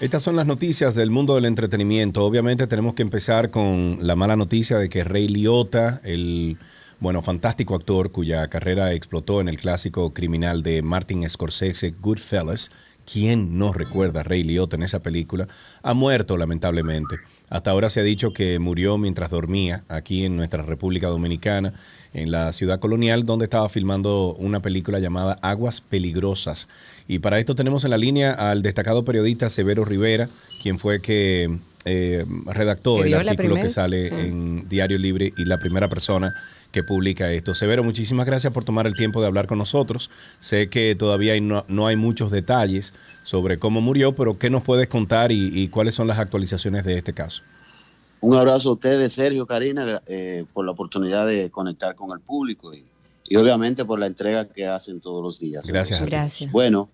Estas son las noticias del mundo del entretenimiento. Obviamente tenemos que empezar con la mala noticia de que Ray Liotta, el bueno, fantástico actor cuya carrera explotó en el clásico criminal de Martin Scorsese, Goodfellas, ¿quién no recuerda a Ray Liotta en esa película? Ha muerto lamentablemente. Hasta ahora se ha dicho que murió mientras dormía aquí en nuestra República Dominicana, en la ciudad colonial, donde estaba filmando una película llamada Aguas Peligrosas. Y para esto tenemos en la línea al destacado periodista Severo Rivera, quien fue que eh, redactó el artículo que sale en Diario Libre y la primera persona que publica esto. Severo, muchísimas gracias por tomar el tiempo de hablar con nosotros. Sé que todavía no, hay muchos detalles sobre cómo murió, pero ¿qué nos puedes contar y, cuáles son las actualizaciones de este caso? Un abrazo a ustedes, Sergio, Karina, eh, por la oportunidad de conectar con el público y, y, obviamente por la entrega que hacen todos los días. Gracias. Gracias. Bueno,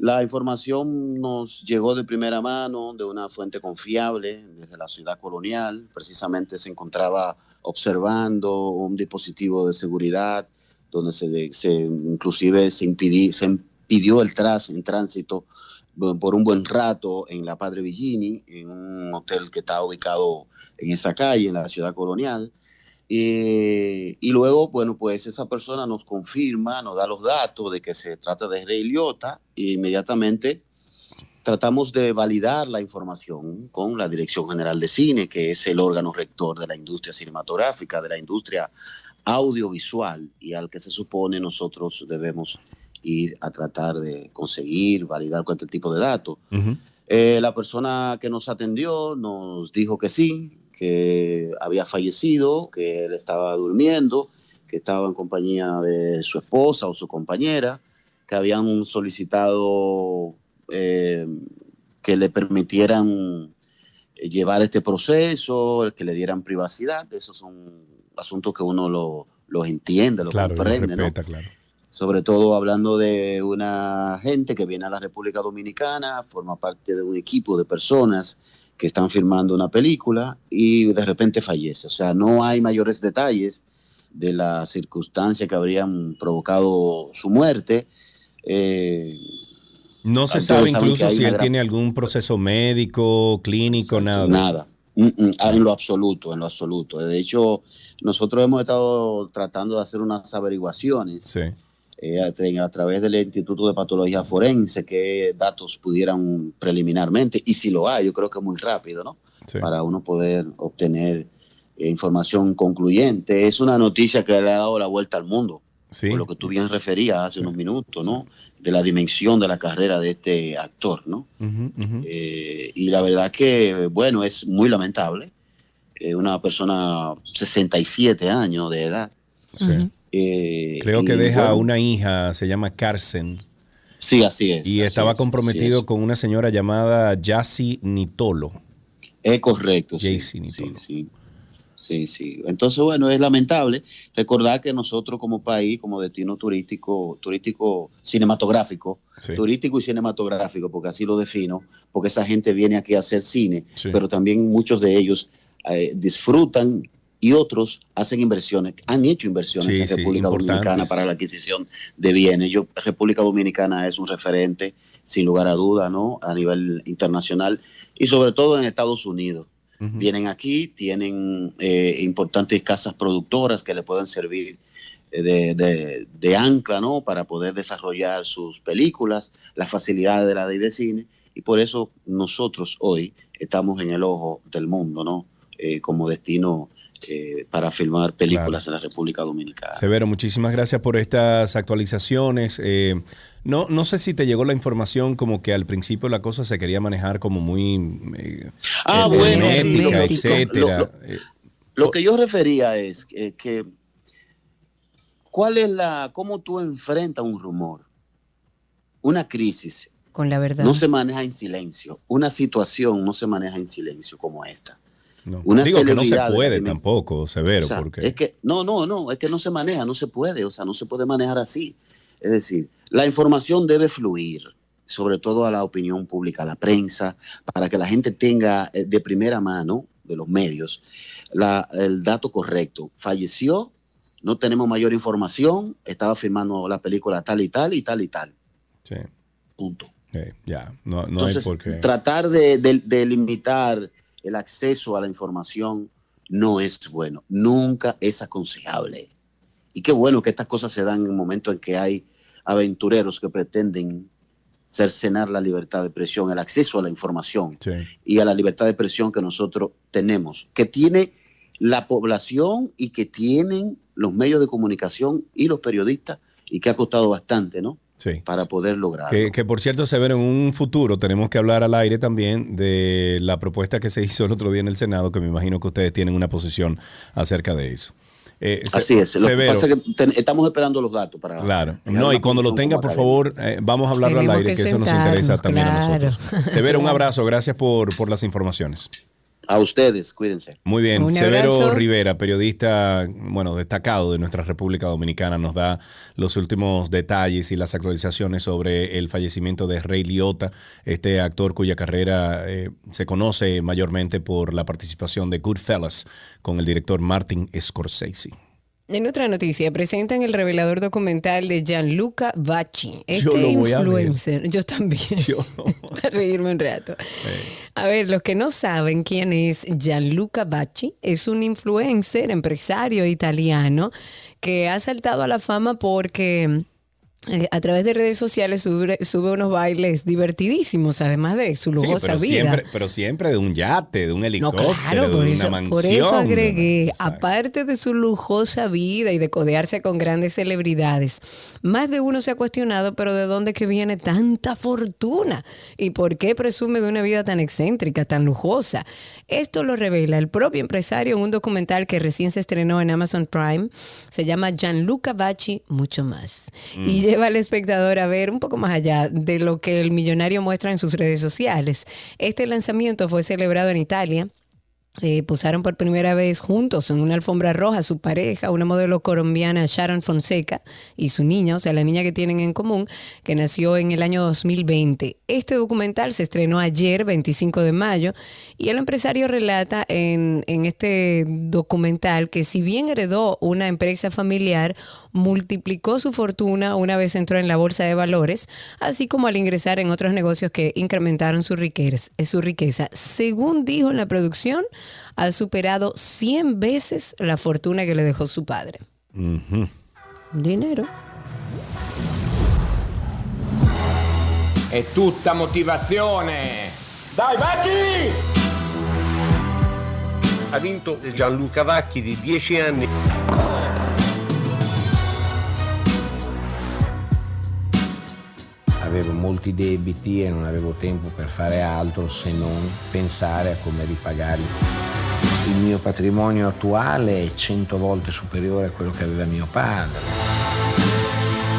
la información nos llegó de primera mano de una fuente confiable desde la ciudad colonial. Precisamente se encontraba observando un dispositivo de seguridad donde se, se inclusive se, se impidió el, tras, tránsito por un buen rato en la Padre Villini, en un hotel que está ubicado en esa calle, en la ciudad colonial. Eh, y luego, bueno, pues esa persona nos confirma, nos da los datos de que se trata de Rey Liotta e inmediatamente tratamos de validar la información con la Dirección General de Cine, que es el órgano rector de la industria cinematográfica, de la industria audiovisual y al que se supone nosotros debemos ir a tratar de conseguir, validar cualquier tipo de datos. Eh, la persona que nos atendió nos dijo que sí, que había fallecido, que él estaba durmiendo, que estaba en compañía de su esposa o su compañera, que habían solicitado eh, que le permitieran eh, llevar este proceso, que le dieran privacidad. Esos son asuntos que uno lo, los entiende, los comprende. Sobre todo hablando de una gente que viene a la República Dominicana, forma parte de un equipo de personas que están filmando una película y de repente fallece. O sea, no hay mayores detalles de la circunstancia que habrían provocado su muerte. Eh, no se sabe incluso si él tiene algún proceso médico, clínico, nada. Nada, Mm, mm, ah, en lo absoluto, en lo absoluto. De hecho, nosotros hemos estado tratando de hacer unas averiguaciones eh, a, través del Instituto de Patología Forense, qué datos pudieran preliminarmente, y si lo hay, yo creo que es muy rápido, ¿no? Para uno poder obtener eh, información concluyente. Es una noticia que le ha dado la vuelta al mundo. Por lo que tú bien referías hace unos minutos, ¿no? De la dimensión de la carrera de este actor, ¿no? Eh, y la verdad que, bueno, es muy lamentable. Eh, una persona 67 años de edad. Eh, Creo que deja una hija, se llama Carsen. Sí, así es. Y estaba comprometido con una señora llamada Yassi Nitolo. Es correcto. Yassi Nitolo. sí. Sí, sí. Entonces, bueno, es lamentable recordar que nosotros como país, como destino turístico, turístico cinematográfico, turístico y cinematográfico, porque así lo defino, porque esa gente viene aquí a hacer cine, pero también muchos de ellos eh, disfrutan y otros hacen inversiones, han hecho inversiones en República Dominicana para la adquisición de bienes. Yo, República Dominicana es un referente, sin lugar a duda, ¿no? A nivel internacional y sobre todo en Estados Unidos. Vienen aquí, tienen eh, importantes casas productoras que le pueden servir eh, de, ancla, ¿no? Para poder desarrollar sus películas, las facilidades de la ley de cine. Y por eso nosotros hoy estamos en el ojo del mundo, ¿no? Eh, como destino para filmar películas en la República Dominicana. Severo, muchísimas gracias por estas actualizaciones. No, no sé si te llegó la información como que al principio la cosa se quería manejar como muy eh, ah, bueno, etcétera. Lo, que yo refería es que, ¿cuál es la, cómo tú enfrentas un rumor? Una crisis. Con la verdad. No se maneja en silencio. Una situación no se maneja en silencio como esta. No. Una Digo que no se puede tampoco, severo. porque... Es que, no, no, no, es que no se maneja, no se puede, o sea, no se puede manejar así. Es decir, la información debe fluir, sobre todo a la opinión pública, a la prensa, para que la gente tenga eh, de primera mano de los medios el dato correcto. Falleció, no tenemos mayor información, estaba filmando la película tal y tal y tal y tal. Sí. Punto. ya, no, hay por qué. Tratar de, de limitar el acceso a la información no es bueno, nunca es aconsejable. Y qué bueno que estas cosas se dan en un momento en que hay aventureros que pretenden cercenar la libertad de expresión, el acceso a la información y a la libertad de expresión que nosotros tenemos, que tiene la población y que tienen los medios de comunicación y los periodistas y que ha costado bastante, ¿no? Sí. Para poder lograr. Que, que, por cierto, se ve en un futuro tenemos que hablar al aire también de la propuesta que se hizo el otro día en el Senado, que me imagino que ustedes tienen una posición acerca de eso. Eh, Así es. Lo que pasa es que estamos esperando los datos para. Claro. No, y cuando lo tenga, por favor, eh, vamos a hablarlo al aire, que, eso nos interesa también a nosotros. Severo, un abrazo. Gracias por, por las informaciones. A ustedes, cuídense. Muy bien. Severo Rivera, periodista, bueno, destacado de nuestra República Dominicana, nos da los últimos detalles y las actualizaciones sobre el fallecimiento de Rey Liotta, este actor cuya carrera eh, se conoce mayormente por la participación de Goodfellas con el director Martin Scorsese. En otra noticia, presentan el revelador documental de Gianluca Bacci, este influencer. Yo también. Yo a reírme un rato. A ver, los que no saben quién es Gianluca Bacci, es un influencer, empresario italiano que ha saltado a la fama porque eh, a través de redes sociales sube, unos bailes divertidísimos, además de su lujosa vida. Siempre, pero siempre de un yate, de un helicóptero, de una mansión. Por eso agregué, aparte de su lujosa vida y de codearse con grandes celebridades, más de uno se ha cuestionado, pero ¿de dónde que viene tanta fortuna? ¿Y por qué presume de una vida tan excéntrica, tan lujosa? Esto lo revela el propio empresario en un documental que recién se estrenó en Amazon Prime. Se llama Gianluca Bacci, mucho más. Y mm lleva al espectador a ver un poco más allá de lo que el millonario muestra en sus redes sociales. Este lanzamiento fue celebrado en Italia eh, por primera vez juntos en una alfombra roja su pareja, una modelo colombiana Sharon Fonseca y su niña, o sea, la niña que tienen en común, que nació en el año 2020. Este documental se estrenó ayer, 25 de mayo, y el empresario relata en, en este documental que si bien heredó una empresa familiar, multiplicó su fortuna una vez entró en la bolsa de valores, así como al ingresar en otros negocios que incrementaron su riqueza. Su riqueza. Según dijo en la producción, ha superado 100 veces la fortuna que le dejó su padre. Dinero. È tutta motivazione. Dai, Vacchi! Ha vinto Gianluca Vacchi di 10 anni. Avevo molti debiti e non avevo tempo per fare altro se non pensare a come ripagarli. Il mio patrimonio attuale è cento volte superiore a quello che aveva mio padre.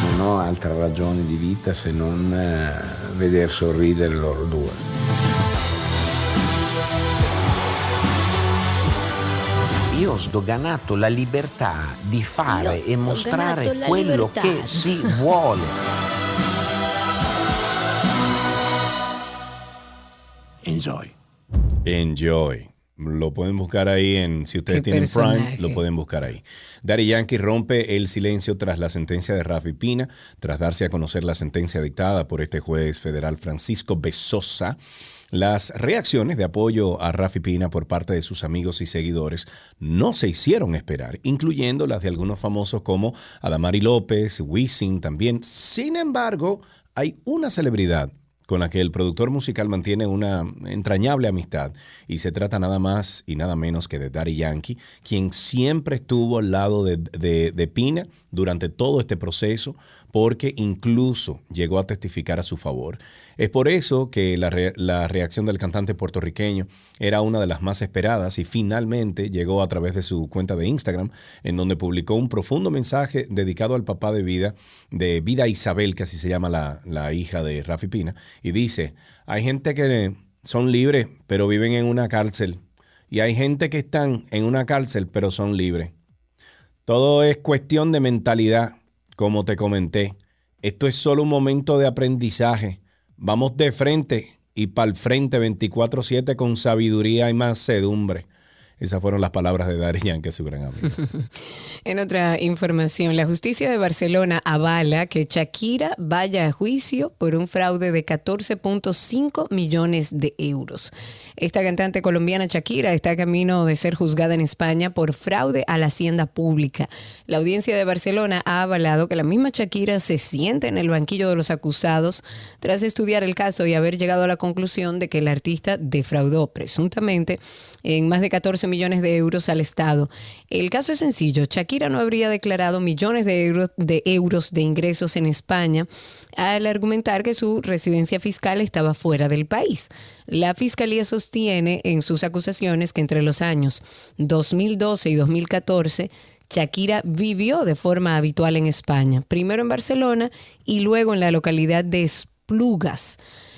Non ho altra ragione di vita se non eh, veder sorridere loro due. io ho sdoganato la libertà di fare e mostrare quello libertà. che si vuole. Enjoy. Enjoy. Lo pueden buscar ahí en, si ustedes tienen Prime, lo pueden buscar ahí. Daddy Yankee rompe el silencio tras la sentencia de Rafi Pina, tras darse a conocer la sentencia dictada por este juez federal Francisco Besosa. Las reacciones de apoyo a Rafi Pina por parte de sus amigos y seguidores no se hicieron esperar, incluyendo las de algunos famosos como Adamari López, Wisin también. Sin embargo, hay una celebridad con la que el productor musical mantiene una entrañable amistad. Y se trata nada más y nada menos que de Daddy Yankee, quien siempre estuvo al lado de, de Pina durante todo este proceso, porque incluso llegó a testificar a su favor. Es por eso que la, reacción del cantante puertorriqueño era una de las más esperadas y finalmente llegó a través de su cuenta de Instagram, en donde publicó un profundo mensaje dedicado al papá de vida, de Vida Isabel, que así se llama la, la hija de Rafi Pina, y dice, hay gente que son libres, pero viven en una cárcel, y hay gente que están en una cárcel, pero son libres. Todo es cuestión de mentalidad como te comenté. Esto es solo un momento de aprendizaje. Vamos de frente y para el frente 24/7 con sabiduría y mansedumbre. Esas fueron las palabras de Darían, que es su gran amigo. en otra información, la justicia de Barcelona avala que Shakira vaya a juicio por un fraude de 14.5 millones de euros. Esta cantante colombiana Shakira está a camino de ser juzgada en España por fraude a la hacienda pública. La audiencia de Barcelona ha avalado que la misma Shakira se siente en el banquillo de los acusados tras estudiar el caso y haber llegado a la conclusión de que el artista defraudó presuntamente en más de 14 millones de euros al Estado. El caso es sencillo. Shakira no habría declarado millones de euros de, euros de ingresos en España al argumentar que su residencia fiscal estaba fuera del país. La Fiscalía sostiene en sus acusaciones que entre los años 2012 y 2014 Shakira vivió de forma habitual en España, primero en Barcelona y luego en la localidad de Esplugas.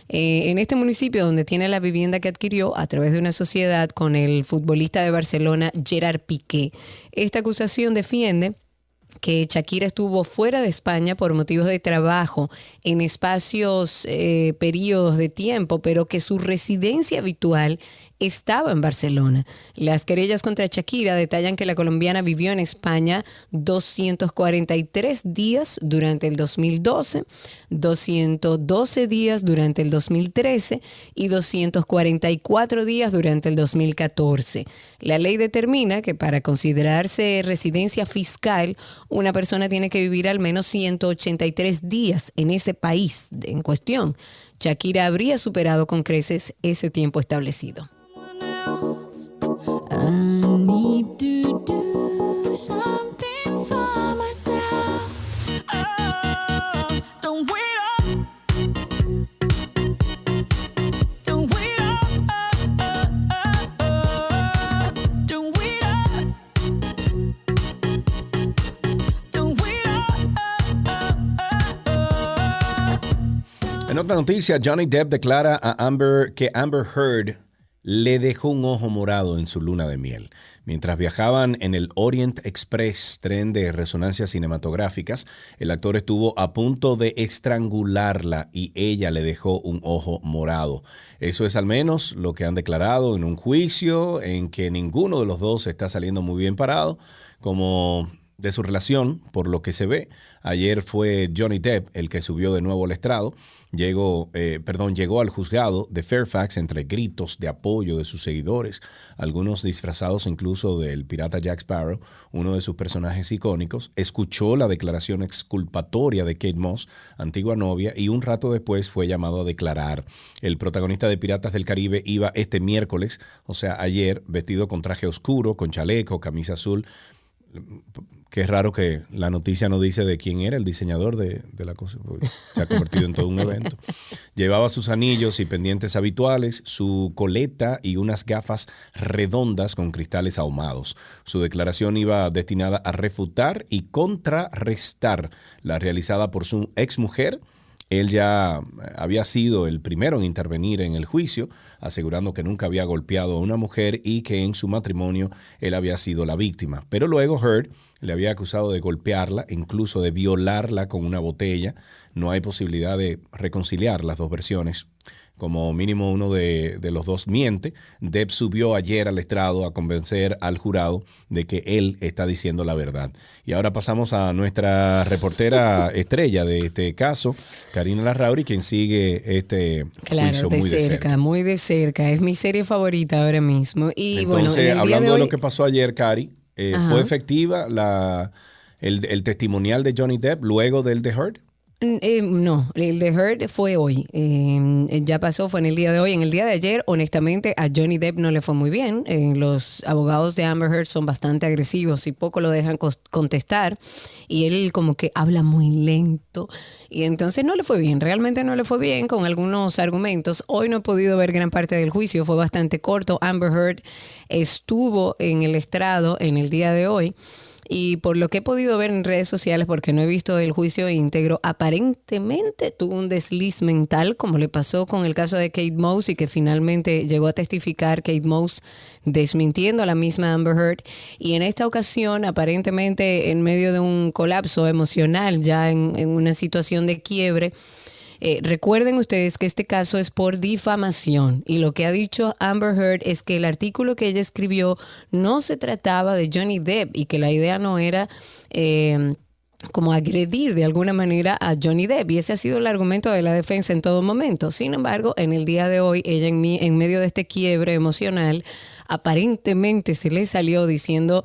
Eh, en este municipio donde tiene la vivienda que adquirió a través de una sociedad con el futbolista de Barcelona Gerard Piqué. Esta acusación defiende que Shakira estuvo fuera de España por motivos de trabajo en espacios, eh, periodos de tiempo, pero que su residencia habitual estaba en Barcelona. Las querellas contra Shakira detallan que la colombiana vivió en España 243 días durante el 2012, 212 días durante el 2013 y 244 días durante el 2014. La ley determina que para considerarse residencia fiscal, una persona tiene que vivir al menos 183 días en ese país en cuestión. Shakira habría superado con creces ese tiempo establecido. En otra noticia, Johnny Depp declara a Amber que Amber Heard le dejó un ojo morado en su luna de miel. Mientras viajaban en el Orient Express, tren de resonancias cinematográficas, el actor estuvo a punto de estrangularla y ella le dejó un ojo morado. Eso es al menos lo que han declarado en un juicio en que ninguno de los dos está saliendo muy bien parado, como de su relación, por lo que se ve. Ayer fue Johnny Depp el que subió de nuevo al estrado. Llegó, eh, perdón, llegó al juzgado de Fairfax entre gritos de apoyo de sus seguidores, algunos disfrazados incluso del pirata Jack Sparrow, uno de sus personajes icónicos. Escuchó la declaración exculpatoria de Kate Moss, antigua novia, y un rato después fue llamado a declarar. El protagonista de Piratas del Caribe iba este miércoles, o sea, ayer, vestido con traje oscuro, con chaleco, camisa azul que es raro que la noticia no dice de quién era el diseñador de, la cosa, se ha convertido en todo un evento. Llevaba sus anillos y pendientes habituales, su coleta y unas gafas redondas con cristales ahumados. Su declaración iba destinada a refutar y contrarrestar la realizada por su exmujer, él ya había sido el primero en intervenir en el juicio, asegurando que nunca había golpeado a una mujer y que en su matrimonio él había sido la víctima. Pero luego Heard le había acusado de golpearla, incluso de violarla con una botella. No hay posibilidad de reconciliar las dos versiones. Como mínimo uno de, los dos miente. Depp subió ayer al estrado a convencer al jurado de que él está diciendo la verdad. Y ahora pasamos a nuestra reportera estrella de este caso, Karina Larrauri, quien sigue este juicio muy de cerca, Muy de cerca. Es mi serie favorita ahora mismo. Y Entonces, bueno, hablando de lo que pasó ayer, Cari, eh, ¿Fue efectiva la, el, el, testimonial de Johnny Depp luego del The Heard? Eh, no, el de Heard fue hoy. Em, ya pasó, fue en el día de hoy. En el día de ayer, honestamente, a Johnny Depp no le fue muy bien. Eh, los abogados de Amber Heard son bastante agresivos y poco lo dejan contestar. Y él como que habla muy lento. Y entonces no le fue bien. Realmente no le fue bien con algunos argumentos. Hoy no he podido ver gran parte del juicio. Fue bastante corto. Amber Heard estuvo en el estrado en el día de hoy. Y por lo que he podido ver en redes sociales, porque no he visto el juicio íntegro, aparentemente tuvo un desliz mental, como le pasó con el caso de Kate Moss y que finalmente llegó a testificar Kate Moss desmintiendo a la misma Amber Heard. Y en esta ocasión, aparentemente en medio de un colapso emocional, ya en, en una situación de quiebre, eh, recuerden ustedes que este caso es por difamación y lo que ha dicho Amber Heard es que el artículo que ella escribió no se trataba de Johnny Depp y que la idea no era... Eh, como agredir de alguna manera a Johnny Depp. Y ese ha sido el argumento de la defensa en todo momento. Sin embargo, en el día de hoy, ella en, en medio de este quiebre emocional, aparentemente se le salió diciendo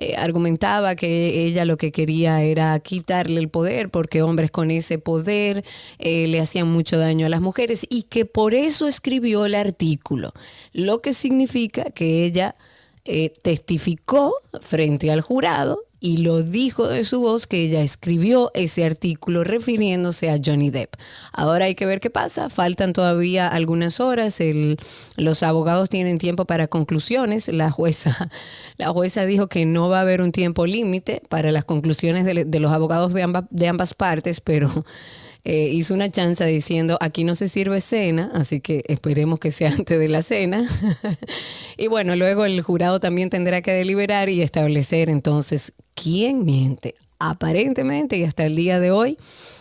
eh, argumentaba que ella lo que quería era quitarle el poder porque hombres con ese poder eh, le hacían mucho daño a las mujeres y que por eso escribió el artículo, lo que significa que ella eh, testificó frente al jurado y lo dijo de su voz que ella escribió ese artículo refiriéndose a Johnny Depp. Ahora hay que ver qué pasa, faltan todavía algunas horas, el, los abogados tienen tiempo para conclusiones, la jueza, la jueza dijo que no va a haber un tiempo límite para las conclusiones de, los abogados de ambas partes, pero eh, hizo una chanza diciendo, aquí no se sirve cena, así que esperemos que sea antes de la cena. y bueno, luego el jurado también tendrá que deliberar y establecer entonces quién miente. Aparentemente y hasta el día de hoy,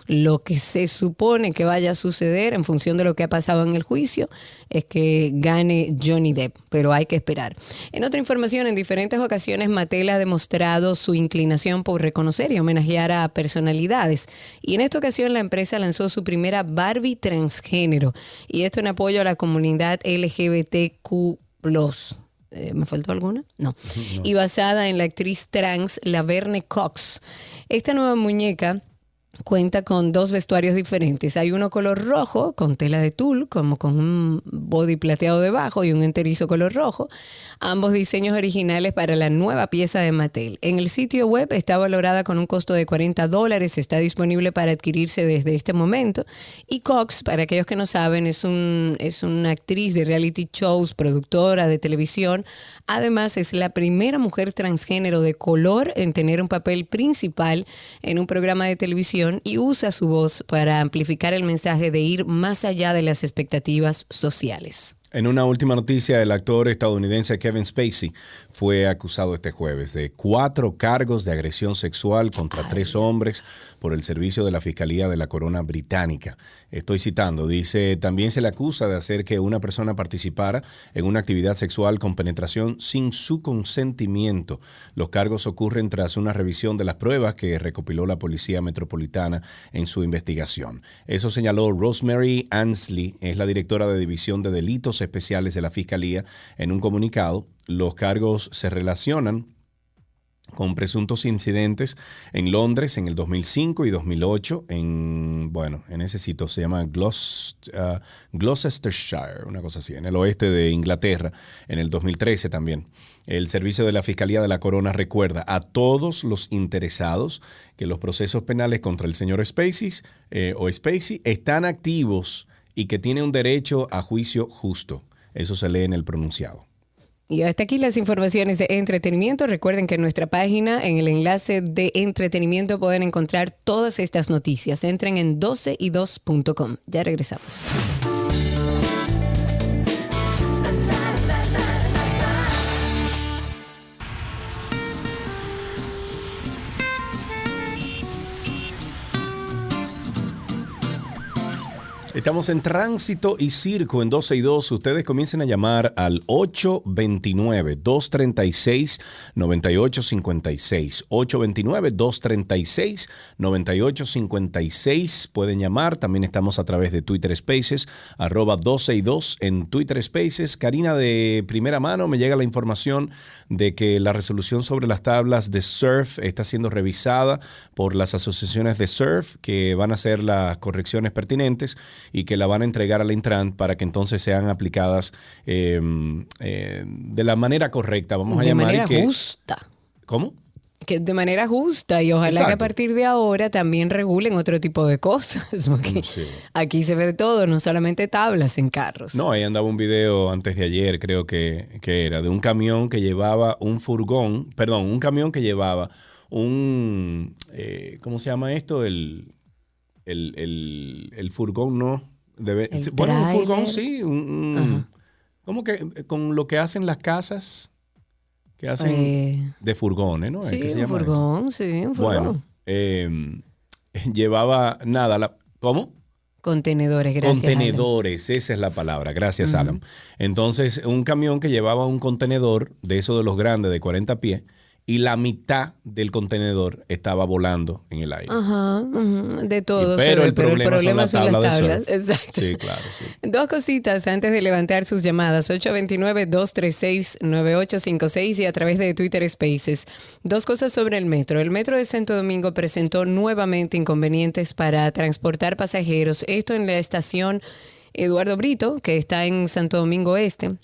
lo que se supone que vaya a suceder en función de lo que ha pasado en el juicio es que gane Johnny Depp, pero hay que esperar. En otra información, en diferentes ocasiones Mattel ha demostrado su inclinación por reconocer y homenajear a personalidades. Y en esta ocasión la empresa lanzó su primera Barbie transgénero. Y esto en apoyo a la comunidad LGBTQ. Eh, ¿Me faltó alguna? No. Y basada en la actriz trans Laverne Cox. Esta nueva muñeca cuenta con dos vestuarios diferentes. Hay uno color rojo con tela de tul, como con un body plateado debajo y un enterizo color rojo. Ambos diseños originales para la nueva pieza de Mattel. En el sitio web está valorada con un costo de 40 dólares. Está disponible para adquirirse desde este momento. Y Cox, para aquellos que no saben, es, un, es una actriz de reality shows, productora de televisión. Además, es la primera mujer transgénero de color en tener un papel principal en un programa de televisión y usa su voz para amplificar el mensaje de ir más allá de las expectativas sociales. En una última noticia, el actor estadounidense Kevin Spacey fue acusado este jueves de cuatro cargos de agresión sexual contra tres hombres por el servicio de la Fiscalía de la Corona Británica. Estoy citando, dice, también se le acusa de hacer que una persona participara en una actividad sexual con penetración sin su consentimiento. Los cargos ocurren tras una revisión de las pruebas que recopiló la Policía Metropolitana en su investigación. Eso señaló Rosemary Ansley, es la directora de División de Delitos Especiales de la Fiscalía, en un comunicado. Los cargos se relacionan con presuntos incidentes en Londres en el 2005 y 2008, en, bueno, en ese sitio se llama uh, Gloucestershire, una cosa así, en el oeste de Inglaterra, en el 2013 también. El Servicio de la Fiscalía de la Corona recuerda a todos los interesados que los procesos penales contra el señor Spacey eh, o Spacey están activos y que tiene un derecho a juicio justo. Eso se lee en el pronunciado. Y hasta aquí las informaciones de entretenimiento. Recuerden que en nuestra página, en el enlace de entretenimiento, pueden encontrar todas estas noticias. Entren en 12y2.com. Ya regresamos. Estamos en tránsito y circo en 12 y 2. Ustedes comiencen a llamar al 829-236-9856. 829-236-9856. Pueden llamar. También estamos a través de Twitter Spaces, arroba 12 y 2 en Twitter Spaces. Karina, de primera mano me llega la información de que la resolución sobre las tablas de surf está siendo revisada por las asociaciones de surf que van a hacer las correcciones pertinentes y que la van a entregar al Intran para que entonces sean aplicadas eh, eh, de la manera correcta, vamos a de llamar. De manera justa. ¿Cómo? que de manera justa y ojalá que a partir de ahora también regulen otro tipo de cosas, porque aquí se ve todo, no solamente tablas en carros. No, ahí andaba un video antes de ayer, creo que, que era, de un camión que llevaba un furgón, perdón, un camión que llevaba un, eh, ¿cómo se llama esto? El, el, el, furgón no. Debe, bueno, un furgón sí. Un, ¿Cómo que con lo que hacen las casas? Que hacen eh, de furgones, ¿no? Sí, un furgón, sí, un furgón. Bueno, em, llevaba nada. La, ¿Cómo? Contenedores, gracias. Contenedores, esa es la palabra. Gracias, Alan. Entonces, un camión que llevaba un contenedor de esos de los grandes de 40 pies y la mitad del contenedor estaba volando en el aire. Ajá, de todo. pero, el, problema son las tablas. Exacto. Sí, claro. Sí. Dos cositas antes de levantar sus llamadas. 829-236-9856 y a través de Twitter Spaces. Dos cosas sobre el metro. El metro de Santo Domingo presentó nuevamente inconvenientes para transportar pasajeros. Esto en la estación Eduardo Brito, que está en Santo Domingo Este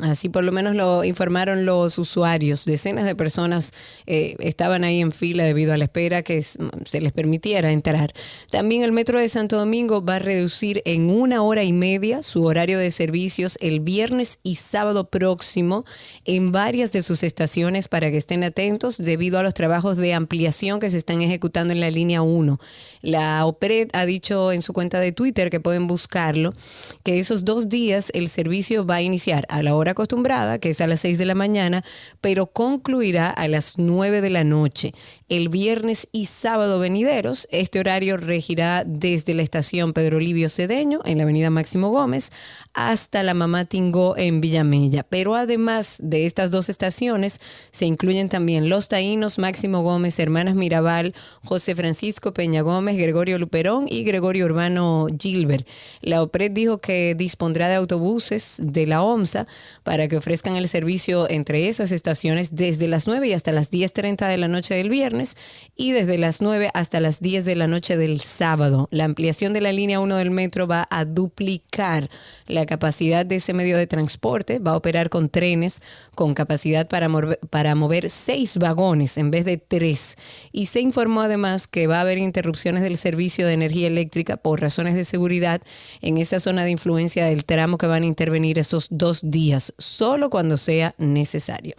Así por lo menos lo informaron los usuarios. Decenas de personas eh, estaban ahí en fila debido a la espera que se les permitiera entrar. También el Metro de Santo Domingo va a reducir en una hora y media su horario de servicios el viernes y sábado próximo en varias de sus estaciones para que estén atentos debido a los trabajos de ampliación que se están ejecutando en la línea 1. La OPRED ha dicho en su cuenta de Twitter que pueden buscarlo, que esos dos días el servicio va a iniciar a la hora acostumbrada, que es a las 6 de la mañana, pero concluirá a las 9 de la noche. El viernes y sábado venideros, este horario regirá desde la estación Pedro Livio Cedeño, en la avenida Máximo Gómez, hasta la Mamá Tingó en Villamella. Pero además de estas dos estaciones, se incluyen también Los Taínos, Máximo Gómez, Hermanas Mirabal, José Francisco Peña Gómez, Gregorio Luperón y Gregorio Urbano Gilbert. La OPRED dijo que dispondrá de autobuses de la OMSA para que ofrezcan el servicio entre esas estaciones desde las 9 y hasta las 10.30 de la noche del viernes y desde las 9 hasta las 10 de la noche del sábado. La ampliación de la línea 1 del metro va a duplicar la capacidad de ese medio de transporte, va a operar con trenes con capacidad para mover, para mover seis vagones en vez de tres. Y se informó además que va a haber interrupciones del servicio de energía eléctrica por razones de seguridad en esa zona de influencia del tramo que van a intervenir esos dos días, solo cuando sea necesario.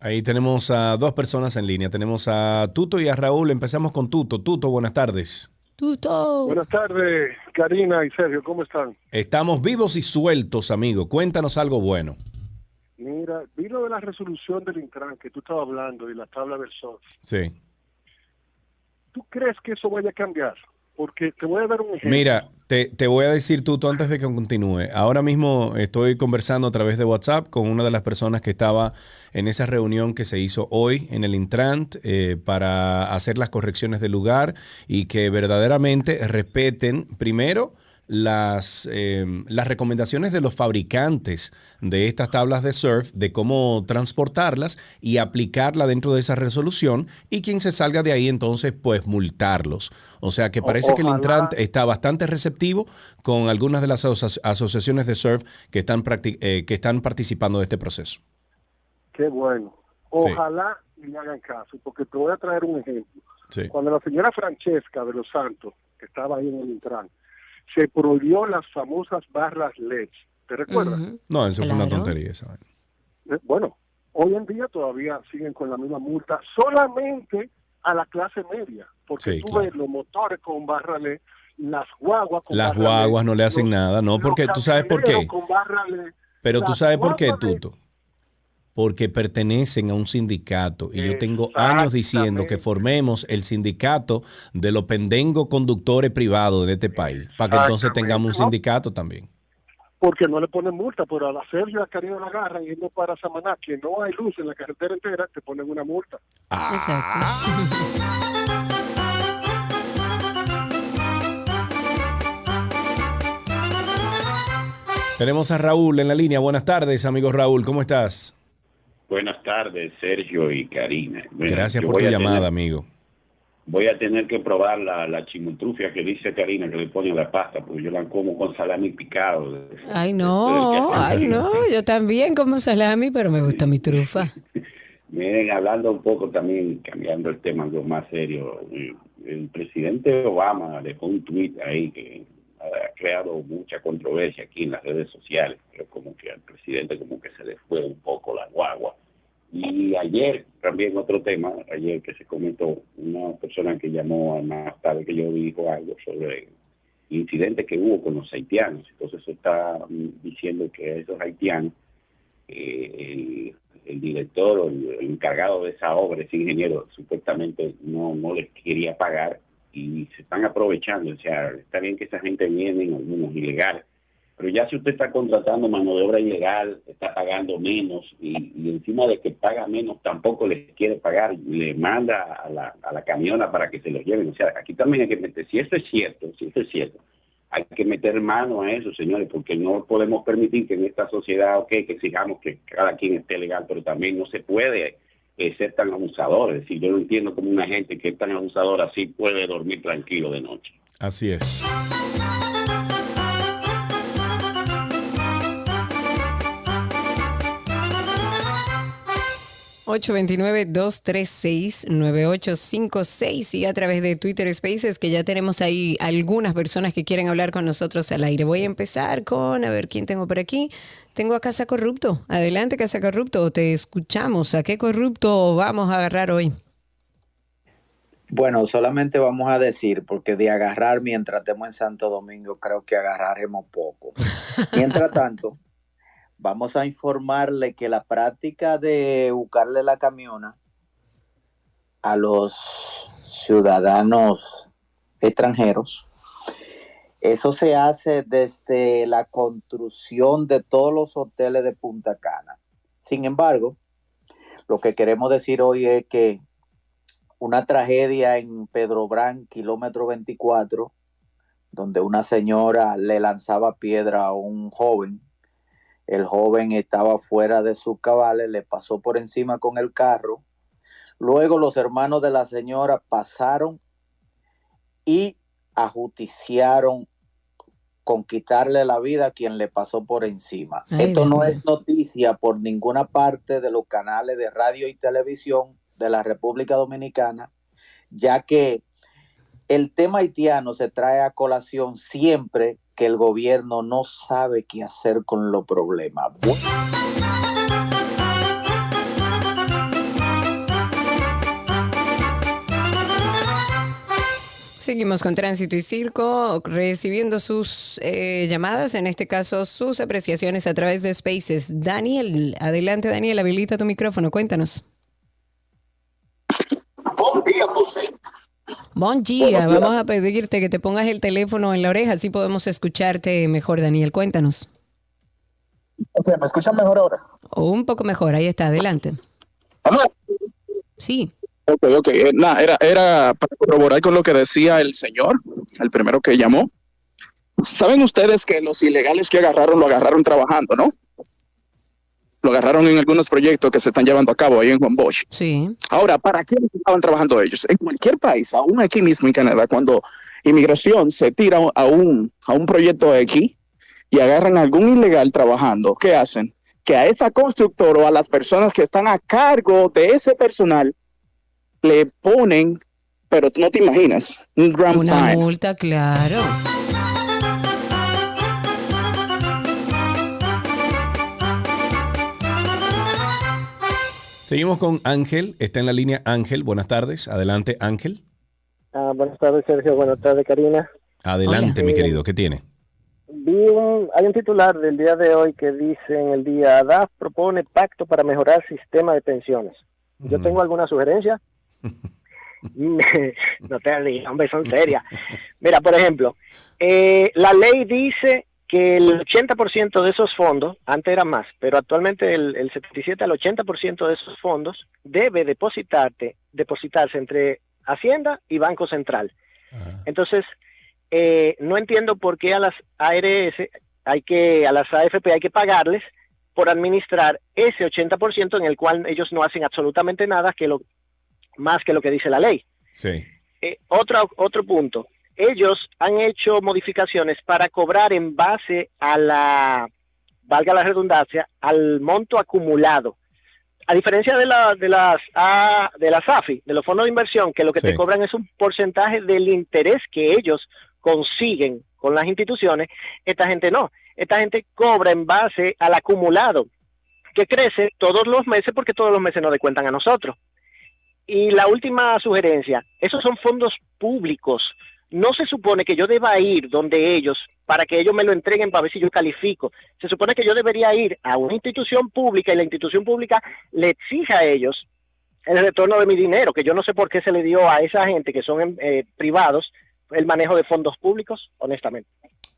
Ahí tenemos a dos personas en línea. Tenemos a Tuto y a Raúl. Empezamos con Tuto. Tuto, buenas tardes. Tuto. Buenas tardes, Karina y Sergio, ¿cómo están? Estamos vivos y sueltos, amigo. Cuéntanos algo bueno. Mira, vi lo de la resolución del Intran que tú estabas hablando y la tabla del SOS. Sí. ¿Tú crees que eso vaya a cambiar? Porque te voy a dar un ejemplo. Mira, te, voy a decir tú, tú antes de que continúe. Ahora mismo estoy conversando a través de WhatsApp con una de las personas que estaba en esa reunión que se hizo hoy en el Intrant eh, para hacer las correcciones del lugar y que verdaderamente respeten primero las, eh, las recomendaciones de los fabricantes de estas tablas de surf, de cómo transportarlas y aplicarla dentro de esa resolución y quien se salga de ahí entonces pues multarlos. O sea que parece que el Intrant está bastante receptivo con algunas de las asociaciones de surf que están, eh, que están participando de este proceso. Qué bueno. Ojalá le hagan caso, porque te voy a traer un ejemplo. Cuando la señora Francesca de los Santos, que estaba ahí en el Intrant, se prohibió las famosas barras LED. ¿Te recuerdas? No, eso fue una tontería esa. Eh, bueno, hoy en día todavía siguen con la misma multa solamente a la clase media, porque tú ves los motores con barra LED, las guaguas con Las guaguas no le hacen nada, no, porque tú sabes por qué. Pero tú sabes por qué, Tuto porque pertenecen a un sindicato. Y yo tengo años diciendo que formemos el sindicato de los pendengos conductores privados de este país, para que entonces tengamos un sindicato también. Porque no le ponen multa, pero al hacerle a Caribe la agarran yendo para Samaná, que no hay luz en la carretera entera, te ponen una multa. Ah. Exacto. Tenemos a Raúl en la línea. Buenas tardes, amigo Raúl. ¿Cómo estás? Buenas tardes, Sergio y Karina. Gracias por tu llamada, amigo. Voy a tener que probar la, la chimutrufia que dice Karina que le pone la pasta, porque yo la como con salami picado. Ay, no, ay, no, yo también como salami, pero me gusta mi trufa. Miren, hablando un poco también, cambiando el tema algo más serio, el presidente Obama dejó un tuit ahí que ha creado mucha controversia aquí en las redes sociales, pero como que al presidente como que se le fue un poco la guagua y ayer también otro tema, ayer que se comentó, una persona que llamó más tarde que yo dijo algo sobre incidentes que hubo con los haitianos. Entonces se está mm, diciendo que esos haitianos, eh, el, director o el, encargado de esa obra, ese ingeniero, supuestamente no, no les quería pagar y se están aprovechando. O sea, está bien que esa gente viene, algunos ilegales, pero ya si usted está contratando mano de obra ilegal, está pagando menos y, encima de que paga menos tampoco le quiere pagar, le manda a la, a la camiona para que se los lleven. O sea, aquí también hay que meter, si eso es cierto, si eso es cierto, hay que meter mano a eso, señores, porque no podemos permitir que en esta sociedad, ok, que exijamos que cada quien esté legal, pero también no se puede eh, ser tan abusador. Es decir, yo no entiendo cómo una gente que es tan abusadora así puede dormir tranquilo de noche. Así es. 829-236-9856 y a través de Twitter Spaces que ya tenemos ahí algunas personas que quieren hablar con nosotros al aire. Voy a empezar con, a ver quién tengo por aquí. Tengo a Casa Corrupto. Adelante, Casa Corrupto, te escuchamos. ¿A qué corrupto vamos a agarrar hoy? Bueno, solamente vamos a decir, porque de agarrar mientras estemos en Santo Domingo, creo que agarraremos poco. Mientras tanto, vamos a informarle que la práctica de buscarle la camiona a los ciudadanos extranjeros, eso se hace desde la construcción de todos los hoteles de Punta Cana. Sin embargo, lo que queremos decir hoy es que una tragedia en Pedro Brán, kilómetro 24, donde una señora le lanzaba piedra a un joven el joven estaba fuera de sus cabales, le pasó por encima con el carro. Luego los hermanos de la señora pasaron y ajusticiaron con quitarle la vida a quien le pasó por encima. Esto no es noticia por ninguna parte de los canales de radio y televisión de la República Dominicana, ya que el tema haitiano se trae a colación siempre que el gobierno no sabe qué hacer con los problemas. Seguimos con Tránsito y Circo, recibiendo sus eh, llamadas, en este caso sus apreciaciones a través de Spaces. Daniel, adelante Daniel, habilita tu micrófono, cuéntanos. Buen día, José. Buen día, vamos a pedirte que te pongas el teléfono en la oreja, así podemos escucharte mejor, Daniel, cuéntanos. Ok, ¿me escuchan mejor ahora? un poco mejor, ahí está, adelante. Sí. Ok, ok. Eh, era, era para corroborar con lo que decía el señor, el primero que llamó. Saben ustedes que los ilegales que agarraron lo agarraron trabajando, ¿no? Lo agarraron en algunos proyectos que se están llevando a cabo ahí en Juan Bosch. Sí. Ahora, ¿para qué estaban trabajando ellos? En cualquier país, aún aquí mismo en Canadá, cuando inmigración se tira a un, a un proyecto X y agarran a algún ilegal trabajando, ¿qué hacen? Que a esa constructora o a las personas que están a cargo de ese personal le ponen, pero tú no te imaginas, un gran Una multa, claro. Seguimos con Ángel, está en la línea Ángel, buenas tardes, adelante Ángel. Ah, buenas tardes Sergio, buenas tardes Karina. Adelante mi querido, ¿qué tiene? Vi un, hay un titular del día de hoy que dice en el día, ADAF propone pacto para mejorar sistema de pensiones. Yo tengo alguna sugerencia. no te rías, hombre, son serias. Mira, por ejemplo, eh, la ley dice que el 80% de esos fondos, antes era más, pero actualmente el, el 77 al 80% de esos fondos debe depositarte, depositarse entre Hacienda y Banco Central. Entonces, eh, no entiendo por qué a las ARS hay que, a las AFP hay que pagarles por administrar ese 80% en el cual ellos no hacen absolutamente nada que lo más que lo que dice la ley. Sí. Eh, otro, otro punto. Ellos han hecho modificaciones para cobrar en base a la, valga la redundancia, al monto acumulado. A diferencia de, la, de las de las AFI, de los fondos de inversión, que lo que te cobran es un porcentaje del interés que ellos consiguen con las instituciones, esta gente no. Esta gente cobra en base al acumulado, que crece todos los meses porque todos los meses nos descuentan a nosotros. Y la última sugerencia, esos son fondos públicos. No se supone que yo deba ir donde ellos para que ellos me lo entreguen para ver si yo califico. Se supone que yo debería ir a una institución pública y la institución pública le exija a ellos el retorno de mi dinero, que yo no sé por qué se le dio a esa gente que son eh, privados el manejo de fondos públicos, honestamente.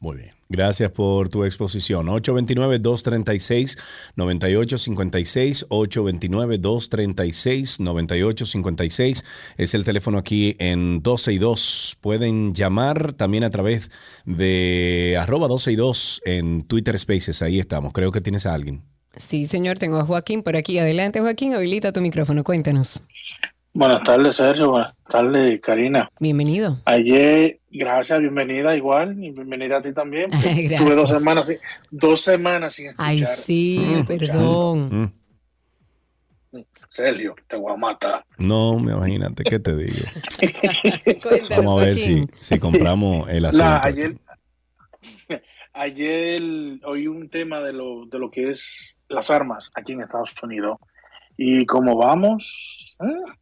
Muy bien. Gracias por tu exposición. 829-236-9856. 829-236-9856 es el teléfono aquí en 12 y 2. Pueden llamar también a través de arroba 12 y 2 en Twitter Spaces. Ahí estamos. Creo que tienes a alguien. Sí, señor. Tengo a Joaquín por aquí. Adelante, Joaquín. Habilita tu micrófono. Cuéntanos. Buenas tardes, Sergio. Buenas tardes, Karina. Bienvenido. Ayer, gracias, bienvenida igual, y bienvenida a ti también. Tuve dos semanas, dos semanas sin escuchar. Ay, sí, mm, perdón. Mm. Sergio, te voy a matar. No, me imagínate, ¿qué te digo? Vamos a ver si, si, compramos el asunto. ayer, ayer oí un tema de lo, de lo que es las armas aquí en Estados Unidos. Y como vamos, ¿eh?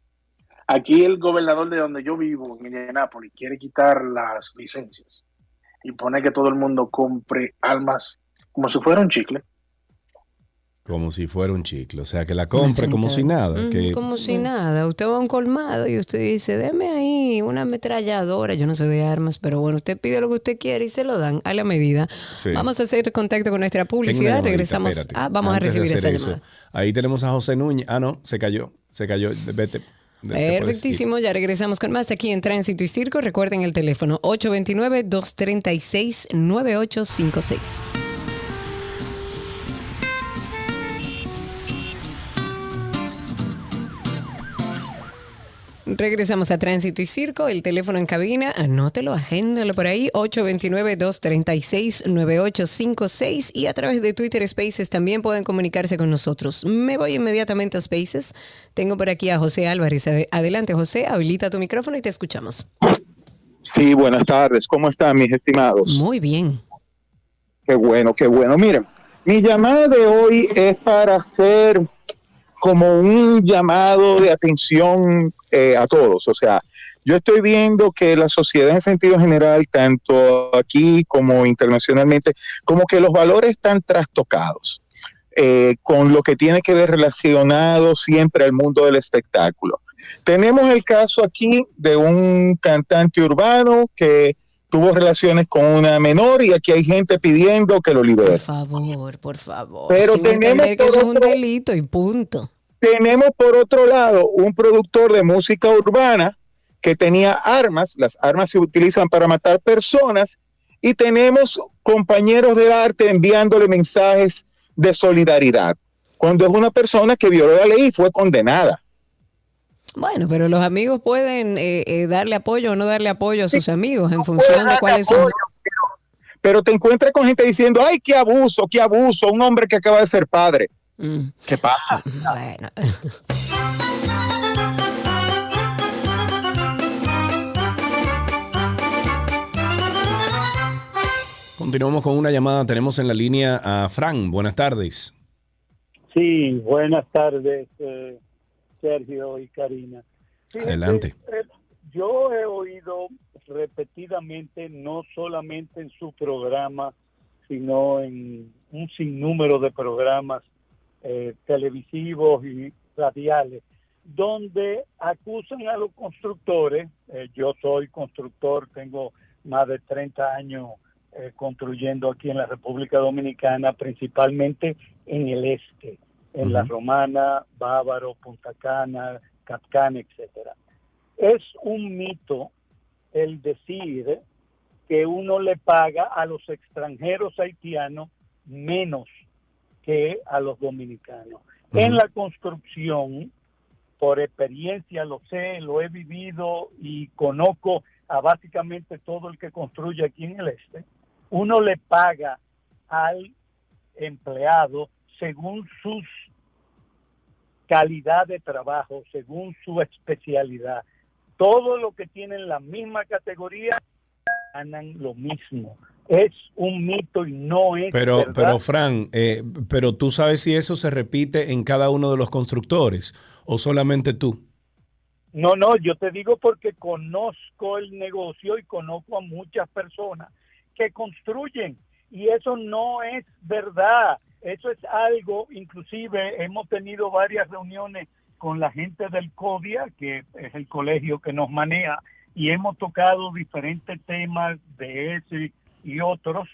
Aquí el gobernador de donde yo vivo, en Indianápolis, quiere quitar las licencias y pone que todo el mundo compre armas como si fuera un chicle. Como si fuera un chicle, o sea, que la compre como si nada. Como si nada. Usted va a un colmado y usted dice, deme ahí una ametralladora, yo no sé de armas, pero bueno, usted pide lo que usted quiere y se lo dan a la medida. Vamos a hacer contacto con nuestra publicidad, regresamos. Ah, vamos a recibir esa llamada. Ahí tenemos a José Núñez. Ah, no, se cayó, se cayó, vete. Perfectísimo, ya regresamos con más aquí en Tránsito y Circo. Recuerden el teléfono 829-236-9856. Regresamos a Tránsito y Circo, el teléfono en cabina, anótelo, agéndalo por ahí, 829-236-9856 y a través de Twitter Spaces también pueden comunicarse con nosotros. Me voy inmediatamente a Spaces, tengo por aquí a José Álvarez. Adelante José, habilita tu micrófono y te escuchamos. Sí, buenas tardes, ¿cómo están mis estimados? Muy bien. Qué bueno, qué bueno. Miren, mi llamada de hoy es para hacer como un llamado de atención eh, a todos. O sea, yo estoy viendo que la sociedad en sentido general, tanto aquí como internacionalmente, como que los valores están trastocados. Eh, con lo que tiene que ver relacionado siempre al mundo del espectáculo. Tenemos el caso aquí de un cantante urbano que tuvo relaciones con una menor y aquí hay gente pidiendo que lo libere. Por favor, por favor. Pero tenemos que eso es un delito y punto. Tenemos por otro lado un productor de música urbana que tenía armas, las armas se utilizan para matar personas y tenemos compañeros de arte enviándole mensajes de solidaridad, cuando es una persona que violó la ley y fue condenada. Bueno, pero los amigos pueden eh, eh, darle apoyo o no darle apoyo a sus amigos en función de cuáles son. Pero, te encuentras con gente diciendo, ay, qué abuso, qué abuso, un hombre que acaba de ser padre. Mm. ¿Qué pasa? Bueno. Continuamos con una llamada. Tenemos en la línea a Fran. Buenas tardes. Sí, buenas tardes, eh, Sergio y Karina. Adelante. Eh, yo he oído repetidamente, no solamente en su programa, sino en un sinnúmero de programas eh, televisivos y radiales, donde acusan a los constructores. yo soy constructor, tengo más de 30 años eh, construyendo aquí en la República Dominicana, principalmente en el este, en La Romana, Bávaro, Punta Cana, Capcán, etcétera. Es un mito el decir que uno le paga a los extranjeros haitianos menos que a los dominicanos. En la construcción, por experiencia lo sé, lo he vivido y conozco a básicamente todo el que construye aquí en el este uno le paga al empleado según sus calidad de trabajo, según su especialidad. Todo lo que tienen la misma categoría ganan lo mismo. Es un mito y no es. Pero, pero Fran, eh, pero tú sabes si eso se repite en cada uno de los constructores o solamente tú. No, no, yo te digo porque conozco el negocio y conozco a muchas personas que construyen y eso no es verdad. Eso es algo, inclusive hemos tenido varias reuniones con la gente del CODIA, que es el colegio que nos maneja, y hemos tocado diferentes temas de ese y otros,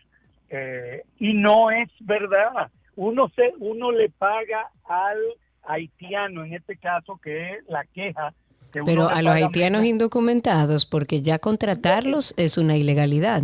eh, y no es verdad. Uno, se, uno le paga al haitiano, en este caso, que es la queja. Pero a los haitianos indocumentados, porque ya contratarlos es una ilegalidad.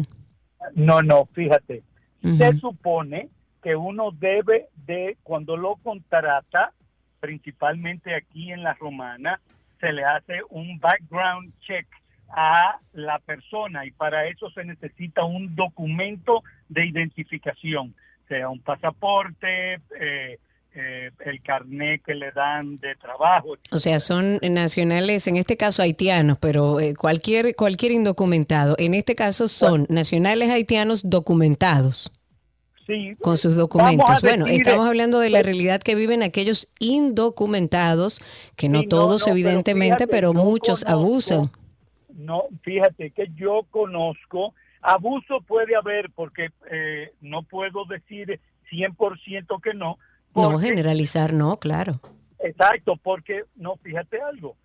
No, no, fíjate. Se supone que uno debe de, cuando lo contrata, principalmente aquí en la romana, se le hace un background check a la persona y para eso se necesita un documento de identificación, sea un pasaporte, eh, eh, el carnet que le dan de trabajo. O sea, son nacionales, en este caso haitianos, pero eh, cualquier, cualquier indocumentado. En este caso son nacionales haitianos documentados. Sí, con sus documentos. Bueno, estamos hablando de la realidad que viven aquellos indocumentados, que no todos evidentemente, pero, muchos abusan. No, fíjate que yo conozco, abuso puede haber porque eh, no puedo decir 100% que no, no, generalizar no, claro. Exacto, porque no, fíjate algo.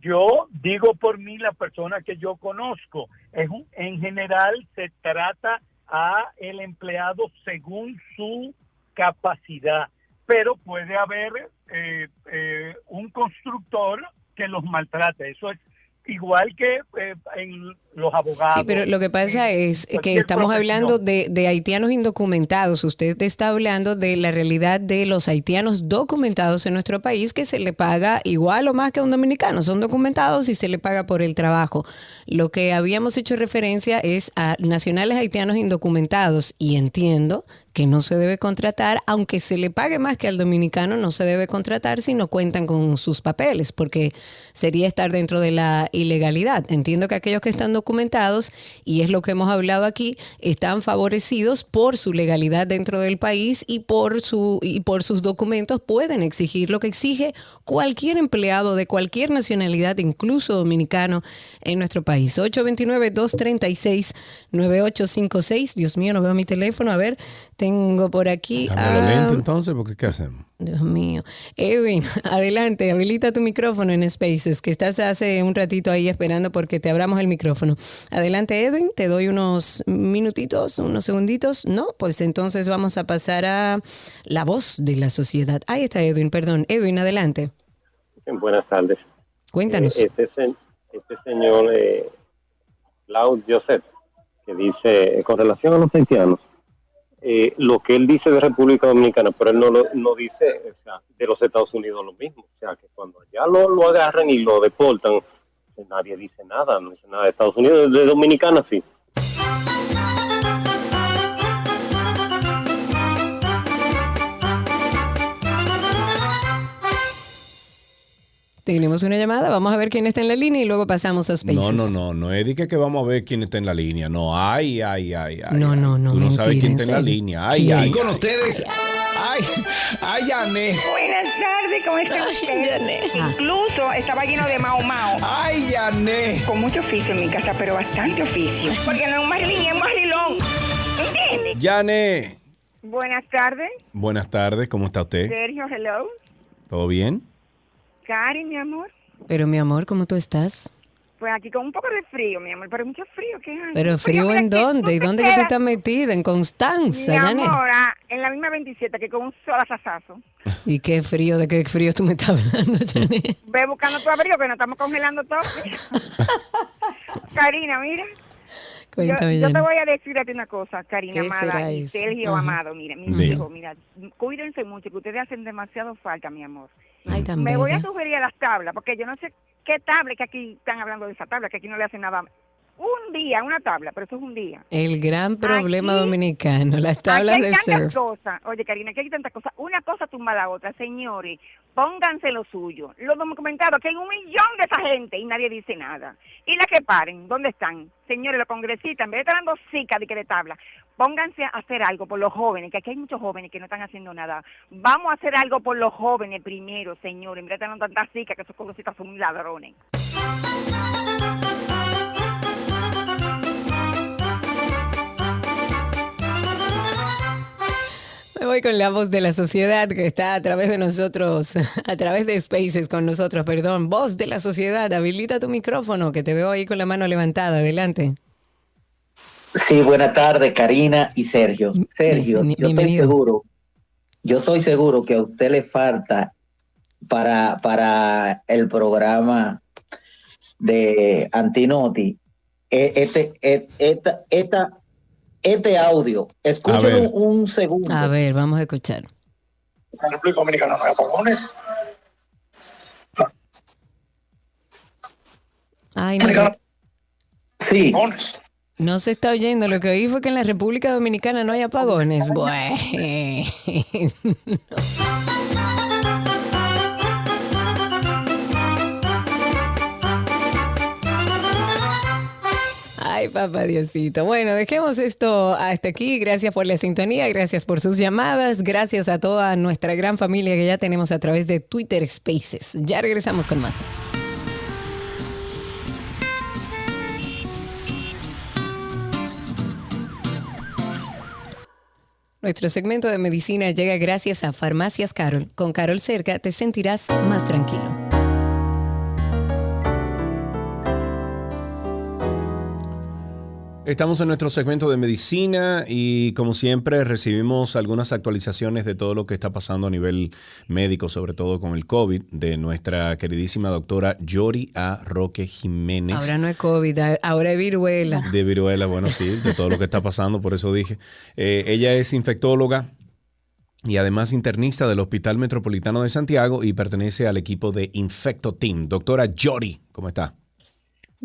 Yo digo por mí la persona que yo conozco, es en general se trata a el empleado según su capacidad, pero puede haber eh, eh, un constructor que los maltrate. Eso es igual que eh, en los abogados. Sí, pero lo que pasa es que estamos hablando de, de, haitianos indocumentados. Usted está hablando de la realidad de los haitianos documentados en nuestro país que se le paga igual o más que a un dominicano. Son documentados y se le paga por el trabajo. Lo que habíamos hecho referencia es a nacionales haitianos indocumentados y entiendo que no se debe contratar, aunque se le pague más que al dominicano, no se debe contratar si no cuentan con sus papeles, porque sería estar dentro de la ilegalidad. Entiendo que aquellos que están documentados y es lo que hemos hablado aquí, están favorecidos por su legalidad dentro del país y por, su, y por sus documentos pueden exigir lo que exige cualquier empleado de cualquier nacionalidad, incluso dominicano, en nuestro país. 829-236-9856. Dios mío, no veo mi teléfono. A ver, tengo por aquí. lento entonces, porque ¿qué hacemos? Dios mío. Edwin, adelante, habilita tu micrófono en Spaces, que estás hace un ratito ahí esperando porque te abramos el micrófono. Adelante, Edwin, te doy unos minutitos, unos segunditos. No, pues entonces vamos a pasar a la voz de la sociedad. Ahí está Edwin, perdón. Edwin, adelante. Buenas tardes. Cuéntanos. Eh, este, este, señor eh, Joseph, que dice, con relación a los haitianos, eh, lo que él dice de República Dominicana, pero él no, no dice de los Estados Unidos lo mismo. O sea, que cuando ya lo, lo agarran y lo deportan, nadie dice nada, no dice nada de Estados Unidos, de Dominicana sí. Tenemos una llamada, vamos a ver quién está en la línea y luego pasamos a Spaces. No, no, no, no es que, que vamos a ver quién está en la línea. No, ay, ay, ay, ay. No, no, no. Tú no sabes quién está en la línea. Ay, ay. Y con ustedes, ay, ay, Yané. Buenas tardes, ¿cómo están ustedes? Incluso estaba lleno de mao mao. Ay, Yané. Con mucho oficio en mi casa, pero bastante oficio. Porque no es un marilín, es un marilón. ¿Entiendes? Yané. Buenas tardes. Buenas tardes, ¿cómo está usted? Sergio, hello. ¿Todo bien? Cari, mi amor. Pero mi amor, ¿cómo tú estás? Pues aquí con un poco de frío, mi amor, pero mucho frío. ¿qué hay? ¿Pero frío en dónde? ¿Y dónde que tú estás metida? ¿En Constanza, Mi amor, ah, en la misma 27, que con un solazazazo. ¿Y qué frío? ¿De qué frío tú me estás hablando, Janet? Ve buscando tu abrigo, que nos estamos congelando todo. Karina, mira. Cuéntame, yo, yo te voy a decir a ti una cosa, Karina amada y Sergio amado. Mira, mis hijos, mira, cuídense mucho, que ustedes hacen demasiado falta, mi amor. Me voy a sugerir a las tablas, porque yo no sé qué tabla, que aquí están hablando de esa tabla, que aquí no le hacen nada. Un día, una tabla, pero eso es un día. El gran problema dominicano, las tablas de surf. Cosas. Oye, Karina, aquí hay tantas cosas. Una cosa tumba a la otra. Señores, pónganse lo suyo. Los documentados, que hay un millón de esa gente y nadie dice nada. Y las que paren, ¿dónde están? Señores, los congresistas, en vez de estar dando zika de que de tabla, pónganse a hacer algo por los jóvenes, que aquí hay muchos jóvenes que no están haciendo nada. Vamos a hacer algo por los jóvenes primero, señores, en vez de estar dando tanta zika, que esos congresistas son ladrones. Me voy con la voz de la sociedad que está a través de nosotros, a través de Spaces con nosotros, perdón. Voz de la sociedad, habilita tu micrófono, que te veo ahí con la mano levantada. Adelante. Sí, buenas tardes, Karina y Sergio. Sergio, yo estoy seguro, yo estoy seguro que a usted le falta para, para el programa de Antinoti e, este, e, esta, esta, este audio. Escúchelo un, segundo. A ver, vamos a escuchar. La República Dominicana no hay apagones. Ay, no. Sí. No se está oyendo. Lo que oí fue que en la República Dominicana no hay apagones. Bueno. Ay, papá Diosito. Bueno, dejemos esto hasta aquí. Gracias por la sintonía, gracias por sus llamadas, gracias a toda nuestra gran familia que ya tenemos a través de Twitter Spaces. Ya regresamos con más. Nuestro segmento de medicina llega gracias a Farmacias Carol. Con Carol cerca te sentirás más tranquilo. Estamos en nuestro segmento de medicina y como siempre recibimos algunas actualizaciones de todo lo que está pasando a nivel médico, sobre todo con el COVID, de nuestra queridísima doctora Yori A. Roque Jiménez. Ahora no es COVID, ahora es viruela. De viruela, bueno, sí, de todo lo que está pasando, por eso dije. Eh, ella es infectóloga, y además internista del Hospital Metropolitano de Santiago y pertenece al equipo de Infecto Team. Doctora Yori, ¿cómo está?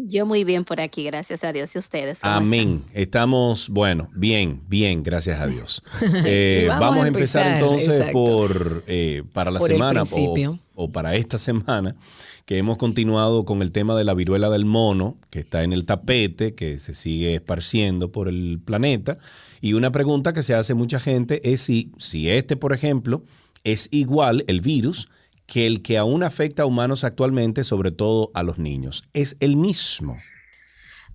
Yo muy bien por aquí, gracias a Dios y ustedes. Amén. Estamos, bueno, bien, bien, gracias a Dios. Eh, vamos, a empezar, entonces por, eh, para la semana, o, o para esta semana, que hemos continuado con el tema de la viruela del mono, que está en el tapete, que se sigue esparciendo por el planeta. Y una pregunta que se hace mucha gente es si, si este, por ejemplo, es igual el virus que el que aún afecta a humanos actualmente, sobre todo a los niños. ¿Es el mismo?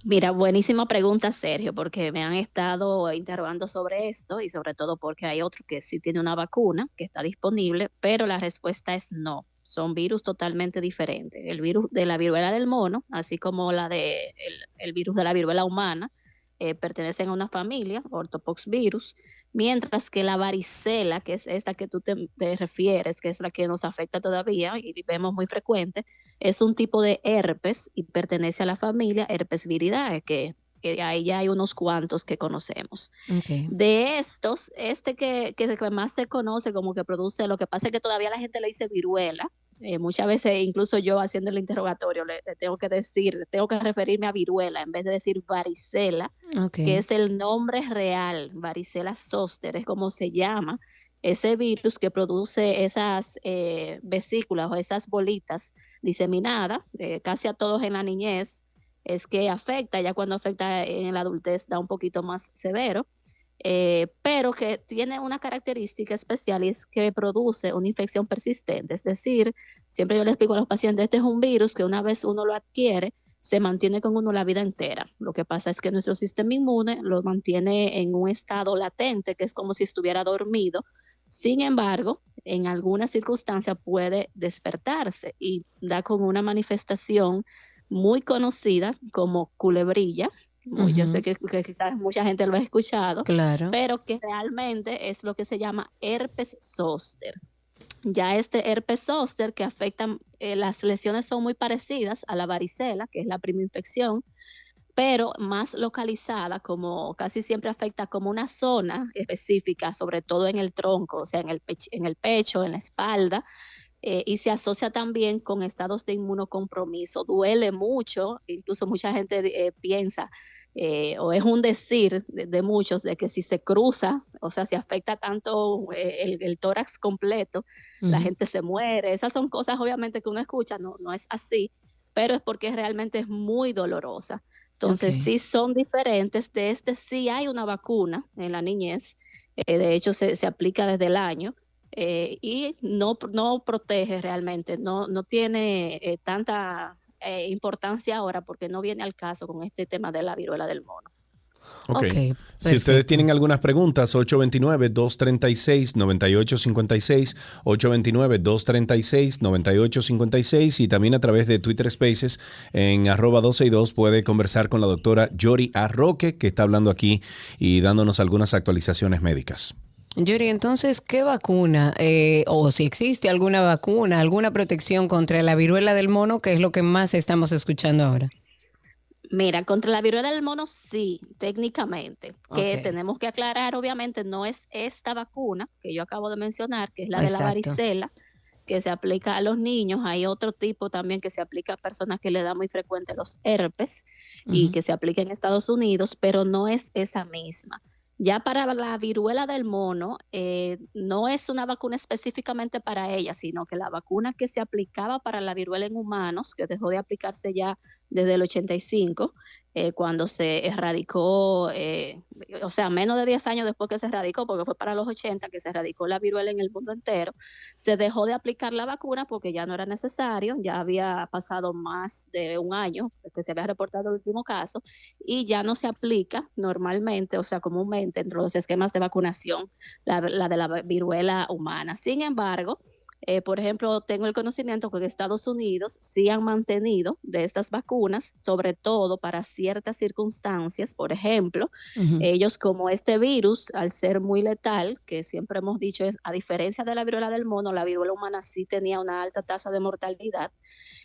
Mira, buenísima pregunta, Sergio, porque me han estado interrogando sobre esto y sobre todo porque hay otro que sí tiene una vacuna que está disponible, pero la respuesta es no. Son virus totalmente diferentes. El virus de la viruela del mono, así como la de el virus de la viruela humana, eh, pertenecen a una familia, ortopox virus, mientras que la varicela, que es esta que tú te, refieres, que es la que nos afecta todavía y vemos muy frecuente, es un tipo de herpes y pertenece a la familia herpes viridae, que, ahí ya hay unos cuantos que conocemos. De estos, este que, que más se conoce como que produce, lo que pasa es que todavía la gente le dice viruela, eh, muchas veces, incluso yo haciendo el interrogatorio, le, tengo que decir, tengo que referirme a viruela en vez de decir varicela, que es el nombre real, varicela zoster, es como se llama ese virus que produce esas eh, vesículas o esas bolitas diseminadas, eh, casi a todos en la niñez, es que afecta, ya cuando afecta en la adultez da un poquito más severo. Eh, pero que tiene una característica especial y es que produce una infección persistente. Es decir, siempre yo les explico a los pacientes, este es un virus que una vez uno lo adquiere, se mantiene con uno la vida entera. Lo que pasa es que nuestro sistema inmune lo mantiene en un estado latente, que es como si estuviera dormido. Sin embargo, en algunas circunstancias puede despertarse y da con una manifestación muy conocida como culebrilla, yo sé que, mucha gente lo ha escuchado, claro. pero que realmente es lo que se llama herpes zóster. Ya este herpes zóster que afecta, eh, las lesiones son muy parecidas a la varicela, que es la prima infección, pero más localizada, como casi siempre afecta como una zona específica, sobre todo en el tronco, o sea, en el, en el pecho, en la espalda, eh, y se asocia también con estados de inmunocompromiso. Duele mucho, incluso mucha gente eh, piensa, eh, o es un decir de, muchos, de que si se cruza, o sea, si afecta tanto el, tórax completo, la gente se muere. Esas son cosas obviamente que uno escucha, no, no es así, pero es porque realmente es muy dolorosa. Entonces, sí son diferentes. De este sí hay una vacuna en la niñez. de hecho, se, se aplica desde el año. Eh, y no, no protege realmente, no, no tiene eh, tanta eh, importancia ahora porque no viene al caso con este tema de la viruela del mono. Ok. si ustedes tienen algunas preguntas, 829-236-9856, 829-236-9856 y también a través de Twitter Spaces en arroba 12 y 2 puede conversar con la doctora Yori Arroque que está hablando aquí y dándonos algunas actualizaciones médicas. Yuri, entonces, ¿qué vacuna eh, o si existe alguna vacuna, alguna protección contra la viruela del mono, que es lo que más estamos escuchando ahora? Mira, contra la viruela del mono sí, técnicamente, que tenemos que aclarar, obviamente, no es esta vacuna que yo acabo de mencionar, que es la de la varicela, que se aplica a los niños. Hay otro tipo también que se aplica a personas que le da muy frecuente los herpes y que se aplica en Estados Unidos, pero no es esa misma. Ya para la viruela del mono, eh, no es una vacuna específicamente para ella, sino que la vacuna que se aplicaba para la viruela en humanos, que dejó de aplicarse ya desde el 85, eh, cuando se erradicó, eh, o sea, menos de 10 años después que se erradicó, porque fue para los 80 que se erradicó la viruela en el mundo entero, se dejó de aplicar la vacuna porque ya no era necesario, ya había pasado más de un año que se había reportado el último caso, y ya no se aplica normalmente, o sea, comúnmente entre los esquemas de vacunación, la, la de la viruela humana. Sin embargo, eh, por ejemplo, tengo el conocimiento que en Estados Unidos sí han mantenido de estas vacunas, sobre todo para ciertas circunstancias. Por ejemplo, ellos como este virus, al ser muy letal, que siempre hemos dicho, es, a diferencia de la viruela del mono, la viruela humana sí tenía una alta tasa de mortalidad.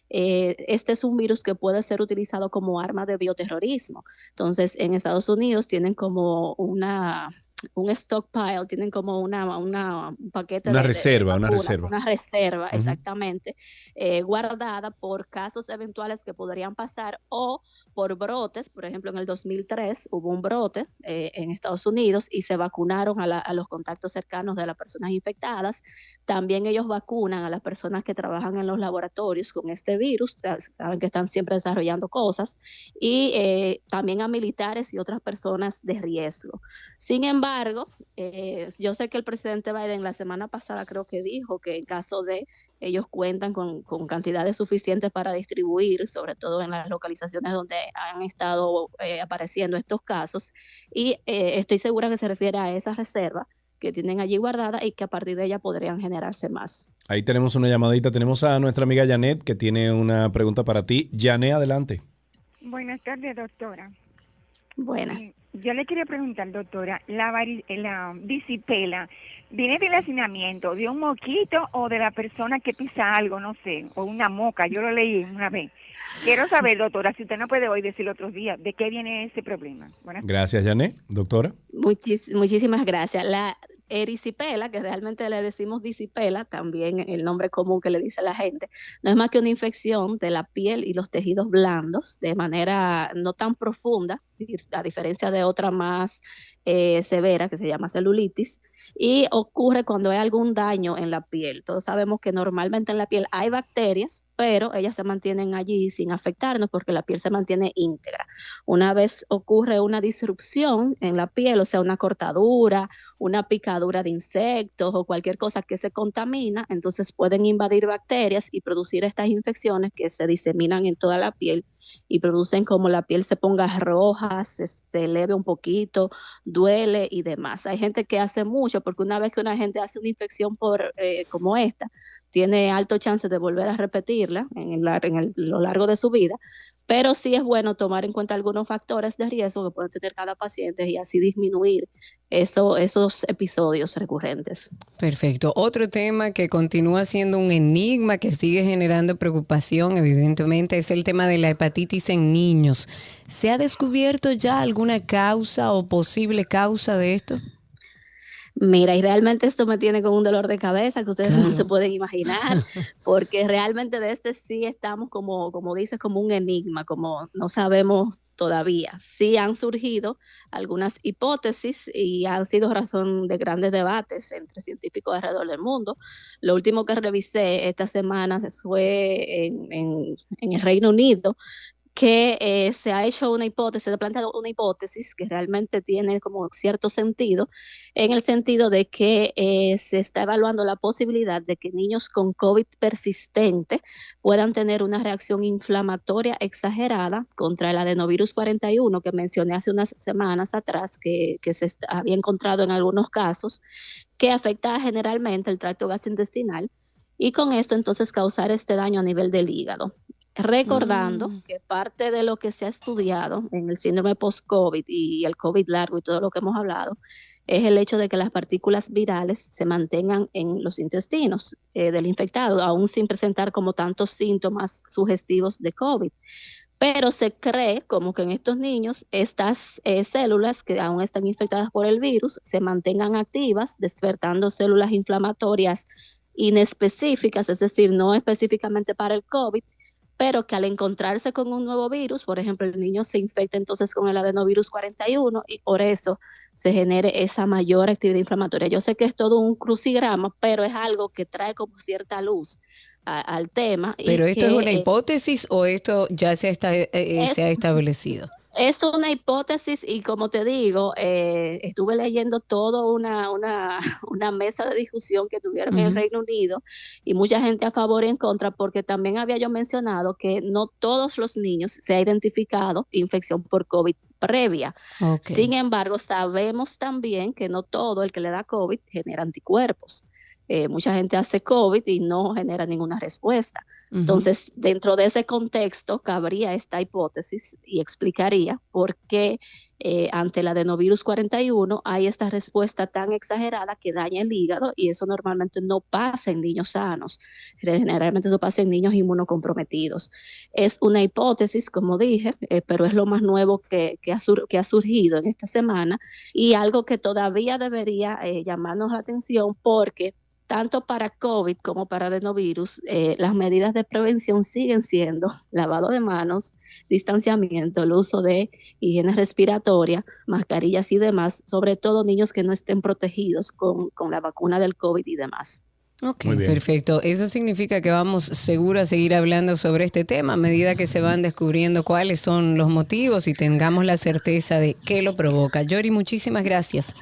Eh, este es un virus que puede ser utilizado como arma de bioterrorismo. Entonces, en Estados Unidos tienen como una un stockpile, tienen como una, una un paquete una reserva, una reserva, una reserva, exactamente, eh, guardada por casos eventuales que podrían pasar o por brotes, por ejemplo, en el 2003 hubo un brote eh, en Estados Unidos y se vacunaron a, los contactos cercanos de las personas infectadas. También ellos vacunan a las personas que trabajan en los laboratorios con este virus, saben que están siempre desarrollando cosas, y eh, también a militares y otras personas de riesgo. Sin embargo, eh, yo sé que el presidente Biden la semana pasada creo que dijo que en caso de ellos cuentan con, cantidades suficientes para distribuir, sobre todo en las localizaciones donde han estado eh, apareciendo estos casos. Y eh, estoy segura que se refiere a esa reserva que tienen allí guardada y que a partir de ella podrían generarse más. Ahí tenemos una llamadita. Tenemos a nuestra amiga Janet que tiene una pregunta para ti. Janet, adelante. Buenas tardes, doctora. Buenas. Eh, yo le quería preguntar, doctora, la, la disipela, ¿viene del hacinamiento, de un moquito o de la persona que pisa algo, no sé, o una moca? Yo lo leí una vez. Quiero saber, doctora, si usted no puede hoy decir otros días, ¿de qué viene ese problema? gracias, Janet. Doctora. muchísimas gracias. La erisipela, que realmente le decimos disipela, también el nombre común que le dice la gente, no es más que una infección de la piel y los tejidos blandos de manera no tan profunda, a diferencia de otra más eh, severa que se llama celulitis, y ocurre cuando hay algún daño en la piel. Todos sabemos que normalmente en la piel hay bacterias, pero ellas se mantienen allí sin afectarnos porque la piel se mantiene íntegra. Una vez ocurre una disrupción en la piel, o sea, una cortadura, una picadura de insectos o cualquier cosa que se contamina, entonces pueden invadir bacterias y producir estas infecciones que se diseminan en toda la piel y producen como la piel se ponga roja, se, eleve un poquito, duele y demás. Hay gente que hace mucho porque una vez que una gente hace una infección por eh, como esta, tiene alto chance de volver a repetirla en, el, en lo largo de su vida, pero sí es bueno tomar en cuenta algunos factores de riesgo que puede tener cada paciente y así disminuir eso, esos episodios recurrentes. Perfecto. Otro tema que continúa siendo un enigma, que sigue generando preocupación, evidentemente, es el tema de la hepatitis en niños. ¿Se ha descubierto ya alguna causa o posible causa de esto? Mira, y realmente esto me tiene con un dolor de cabeza que ustedes no se pueden imaginar, porque realmente de este sí estamos como, como dices, como un enigma, como no sabemos todavía. Sí han surgido algunas hipótesis y han sido razón de grandes debates entre científicos alrededor del mundo. Lo último que revisé esta semana fue en, en, en el Reino Unido, que eh, se ha hecho una hipótesis, se ha planteado una hipótesis que realmente tiene como cierto sentido, en el sentido de que eh, se está evaluando la posibilidad de que niños con COVID persistente puedan tener una reacción inflamatoria exagerada contra el adenovirus 41 que mencioné hace unas semanas atrás, que, que se había encontrado en algunos casos, que afecta generalmente el tracto gastrointestinal y con esto entonces causar este daño a nivel del hígado recordando mm. que parte de lo que se ha estudiado en el síndrome post-COVID y el COVID largo y todo lo que hemos hablado es el hecho de que las partículas virales se mantengan en los intestinos eh, del infectado, aún sin presentar como tantos síntomas sugestivos de COVID. Pero se cree como que en estos niños estas eh, células que aún están infectadas por el virus se mantengan activas, despertando células inflamatorias inespecíficas, es decir, no específicamente para el COVID, pero que al encontrarse con un nuevo virus, por ejemplo, el niño se infecta entonces con el adenovirus 41 y por eso se genere esa mayor actividad inflamatoria. Yo sé que es todo un crucigrama, pero es algo que trae como cierta luz al tema. ¿Pero esto es una hipótesis o esto ya se, está, eh, eh, se ha establecido? Es una hipótesis y como te digo, eh, estuve leyendo toda una, una, una, mesa de discusión que tuvieron en el Reino Unido y mucha gente a favor y en contra porque también había yo mencionado que no todos los niños se ha identificado infección por COVID previa. Sin embargo, sabemos también que no todo el que le da COVID genera anticuerpos. Eh, mucha gente hace COVID y no genera ninguna respuesta. Entonces, dentro de ese contexto, cabría esta hipótesis y explicaría por qué eh, ante la adenovirus 41 hay esta respuesta tan exagerada que daña el hígado y eso normalmente no pasa en niños sanos, generalmente eso pasa en niños inmunocomprometidos. Es una hipótesis, como dije, eh, pero es lo más nuevo que, que, ha que, ha surgido en esta semana y algo que todavía debería llamarnos la atención porque tanto para COVID como para adenovirus, eh, las medidas de prevención siguen siendo lavado de manos, distanciamiento, el uso de higiene respiratoria, mascarillas y demás, sobre todo niños que no estén protegidos con, la vacuna del COVID y demás. Ok, perfecto. Eso significa que vamos seguro a seguir hablando sobre este tema a medida que se van descubriendo cuáles son los motivos y tengamos la certeza de qué lo provoca. Yori, muchísimas gracias.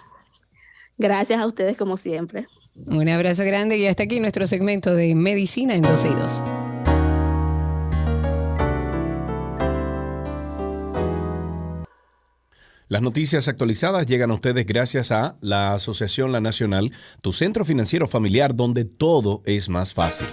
Gracias a ustedes como siempre. Un abrazo grande y hasta aquí nuestro segmento de Medicina en 12 y 2. Las noticias actualizadas llegan a ustedes gracias a la Asociación La Nacional, tu centro financiero familiar donde todo es más fácil.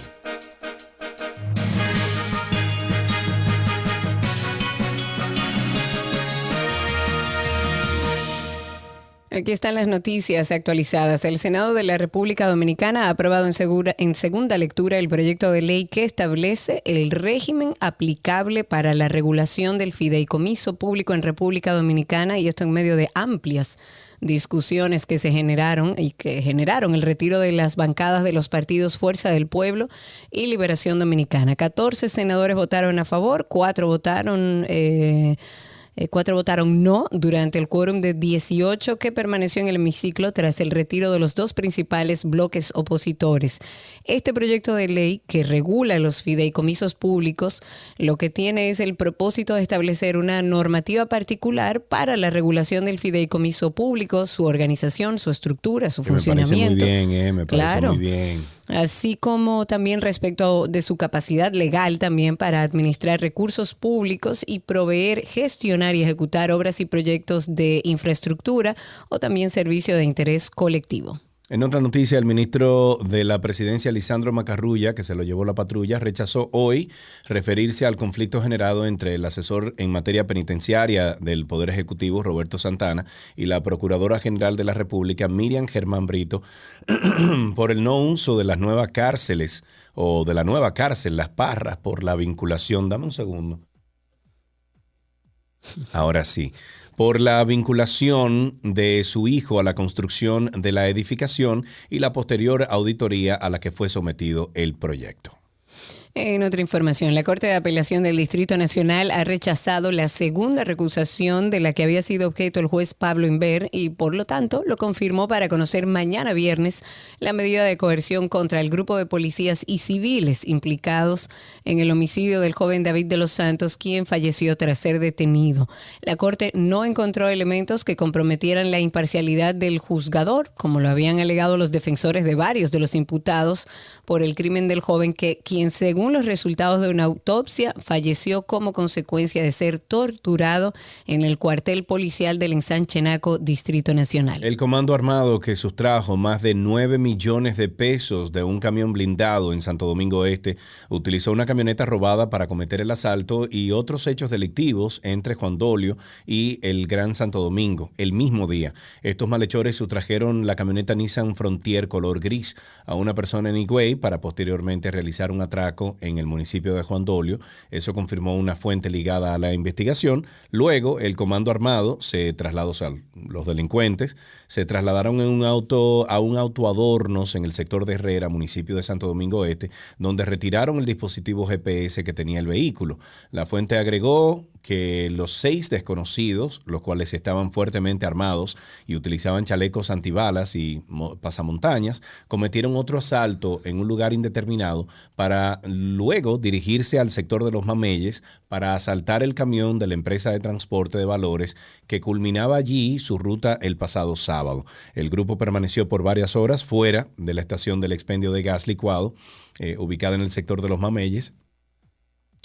Aquí están las noticias actualizadas. El Senado de la República Dominicana ha aprobado en, en, segunda lectura el proyecto de ley que establece el régimen aplicable para la regulación del fideicomiso público en República Dominicana y esto en medio de amplias discusiones que se generaron y que generaron el retiro de las bancadas de los partidos Fuerza del Pueblo y Liberación Dominicana. 14 senadores votaron a favor, cuatro votaron... Eh, eh, cuatro votaron no durante el quórum de 18 que permaneció en el hemiciclo tras el retiro de los dos principales bloques opositores. Este proyecto de ley que regula los fideicomisos públicos lo que tiene es el propósito de establecer una normativa particular para la regulación del fideicomiso público, su organización, su estructura, su funcionamiento. Me parece muy bien, eh, me parece muy bien así como también respecto de su capacidad legal también para administrar recursos públicos y proveer, gestionar y ejecutar obras y proyectos de infraestructura o también servicio de interés colectivo. En otra noticia, el ministro de la presidencia, Lisandro Macarrulla, que se lo llevó la patrulla, rechazó hoy referirse al conflicto generado entre el asesor en materia penitenciaria del Poder Ejecutivo, Roberto Santana, y la Procuradora General de la República, Miriam Germán Brito, por el no uso de las nuevas cárceles o de la nueva cárcel, las parras, por la vinculación. Dame un segundo. Ahora sí por la vinculación de su hijo a la construcción de la edificación y la posterior auditoría a la que fue sometido el proyecto. En otra información, la Corte de Apelación del Distrito Nacional ha rechazado la segunda recusación de la que había sido objeto el juez Pablo Inver y por lo tanto lo confirmó para conocer mañana viernes la medida de coerción contra el grupo de policías y civiles implicados en el homicidio del joven David de los Santos, quien falleció tras ser detenido. La Corte no encontró elementos que comprometieran la imparcialidad del juzgador, como lo habían alegado los defensores de varios de los imputados por el crimen del joven que quien según según los resultados de una autopsia, falleció como consecuencia de ser torturado en el cuartel policial del Ensanchenaco, Distrito Nacional. El comando armado que sustrajo más de 9 millones de pesos de un camión blindado en Santo Domingo Este utilizó una camioneta robada para cometer el asalto y otros hechos delictivos entre Juan Dolio y el Gran Santo Domingo el mismo día. Estos malhechores sustrajeron la camioneta Nissan Frontier color gris a una persona en Higüey para posteriormente realizar un atraco en el municipio de Juan Dolio. Eso confirmó una fuente ligada a la investigación. Luego, el comando armado se trasladó, a los delincuentes se trasladaron en un auto a un auto adornos en el sector de Herrera, municipio de Santo Domingo Este, donde retiraron el dispositivo GPS que tenía el vehículo. La fuente agregó que los seis desconocidos, los cuales estaban fuertemente armados y utilizaban chalecos antibalas y pasamontañas, cometieron otro asalto en un lugar indeterminado para luego dirigirse al sector de los Mameyes para asaltar el camión de la empresa de transporte de valores que culminaba allí su ruta el pasado sábado. El grupo permaneció por varias horas fuera de la estación del expendio de gas licuado, eh, ubicada en el sector de los Mameyes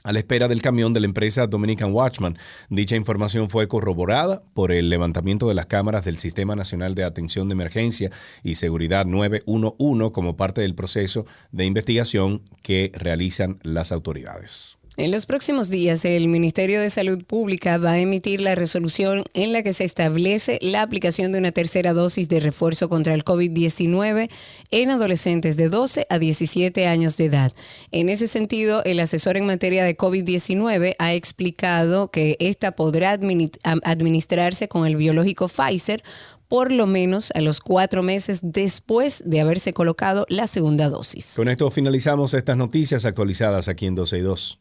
a la espera del camión de la empresa Dominican Watchman. Dicha información fue corroborada por el levantamiento de las cámaras del Sistema Nacional de Atención de Emergencia y Seguridad 911 como parte del proceso de investigación que realizan las autoridades. En los próximos días, el Ministerio de Salud Pública va a emitir la resolución en la que se establece la aplicación de una tercera dosis de refuerzo contra el COVID-19 en adolescentes de 12 a 17 años de edad. En ese sentido, el asesor en materia de COVID-19 ha explicado que esta podrá administrarse con el biológico Pfizer por lo menos a los cuatro meses después de haberse colocado la segunda dosis. Con esto finalizamos estas noticias actualizadas aquí en 12 y 2.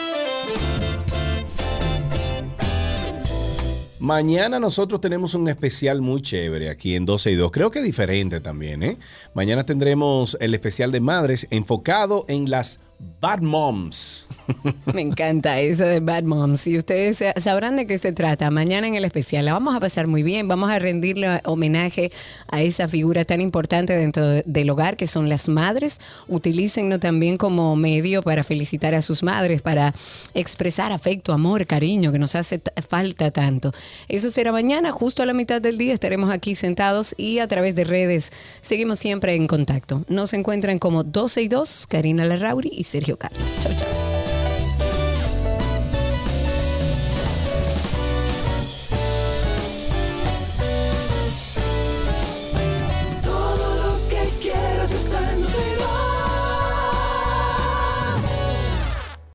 Mañana nosotros tenemos un especial muy chévere aquí en 12 y 2. Creo que diferente también, ¿eh? Mañana tendremos el especial de madres enfocado en las Bad Moms. Me encanta eso de Bad Moms. Y ustedes sabrán de qué se trata. Mañana en el especial la vamos a pasar muy bien. Vamos a rendirle homenaje a esa figura tan importante dentro del hogar que son las madres. Utilícenlo también como medio para felicitar a sus madres, para expresar afecto, amor, cariño, que nos hace falta tanto. Eso será mañana, justo a la mitad del día. Estaremos aquí sentados y a través de redes seguimos siempre en contacto. Nos encuentran como 12 y 2, Karina Larrauri y Sergio Carlos. Chao, chao.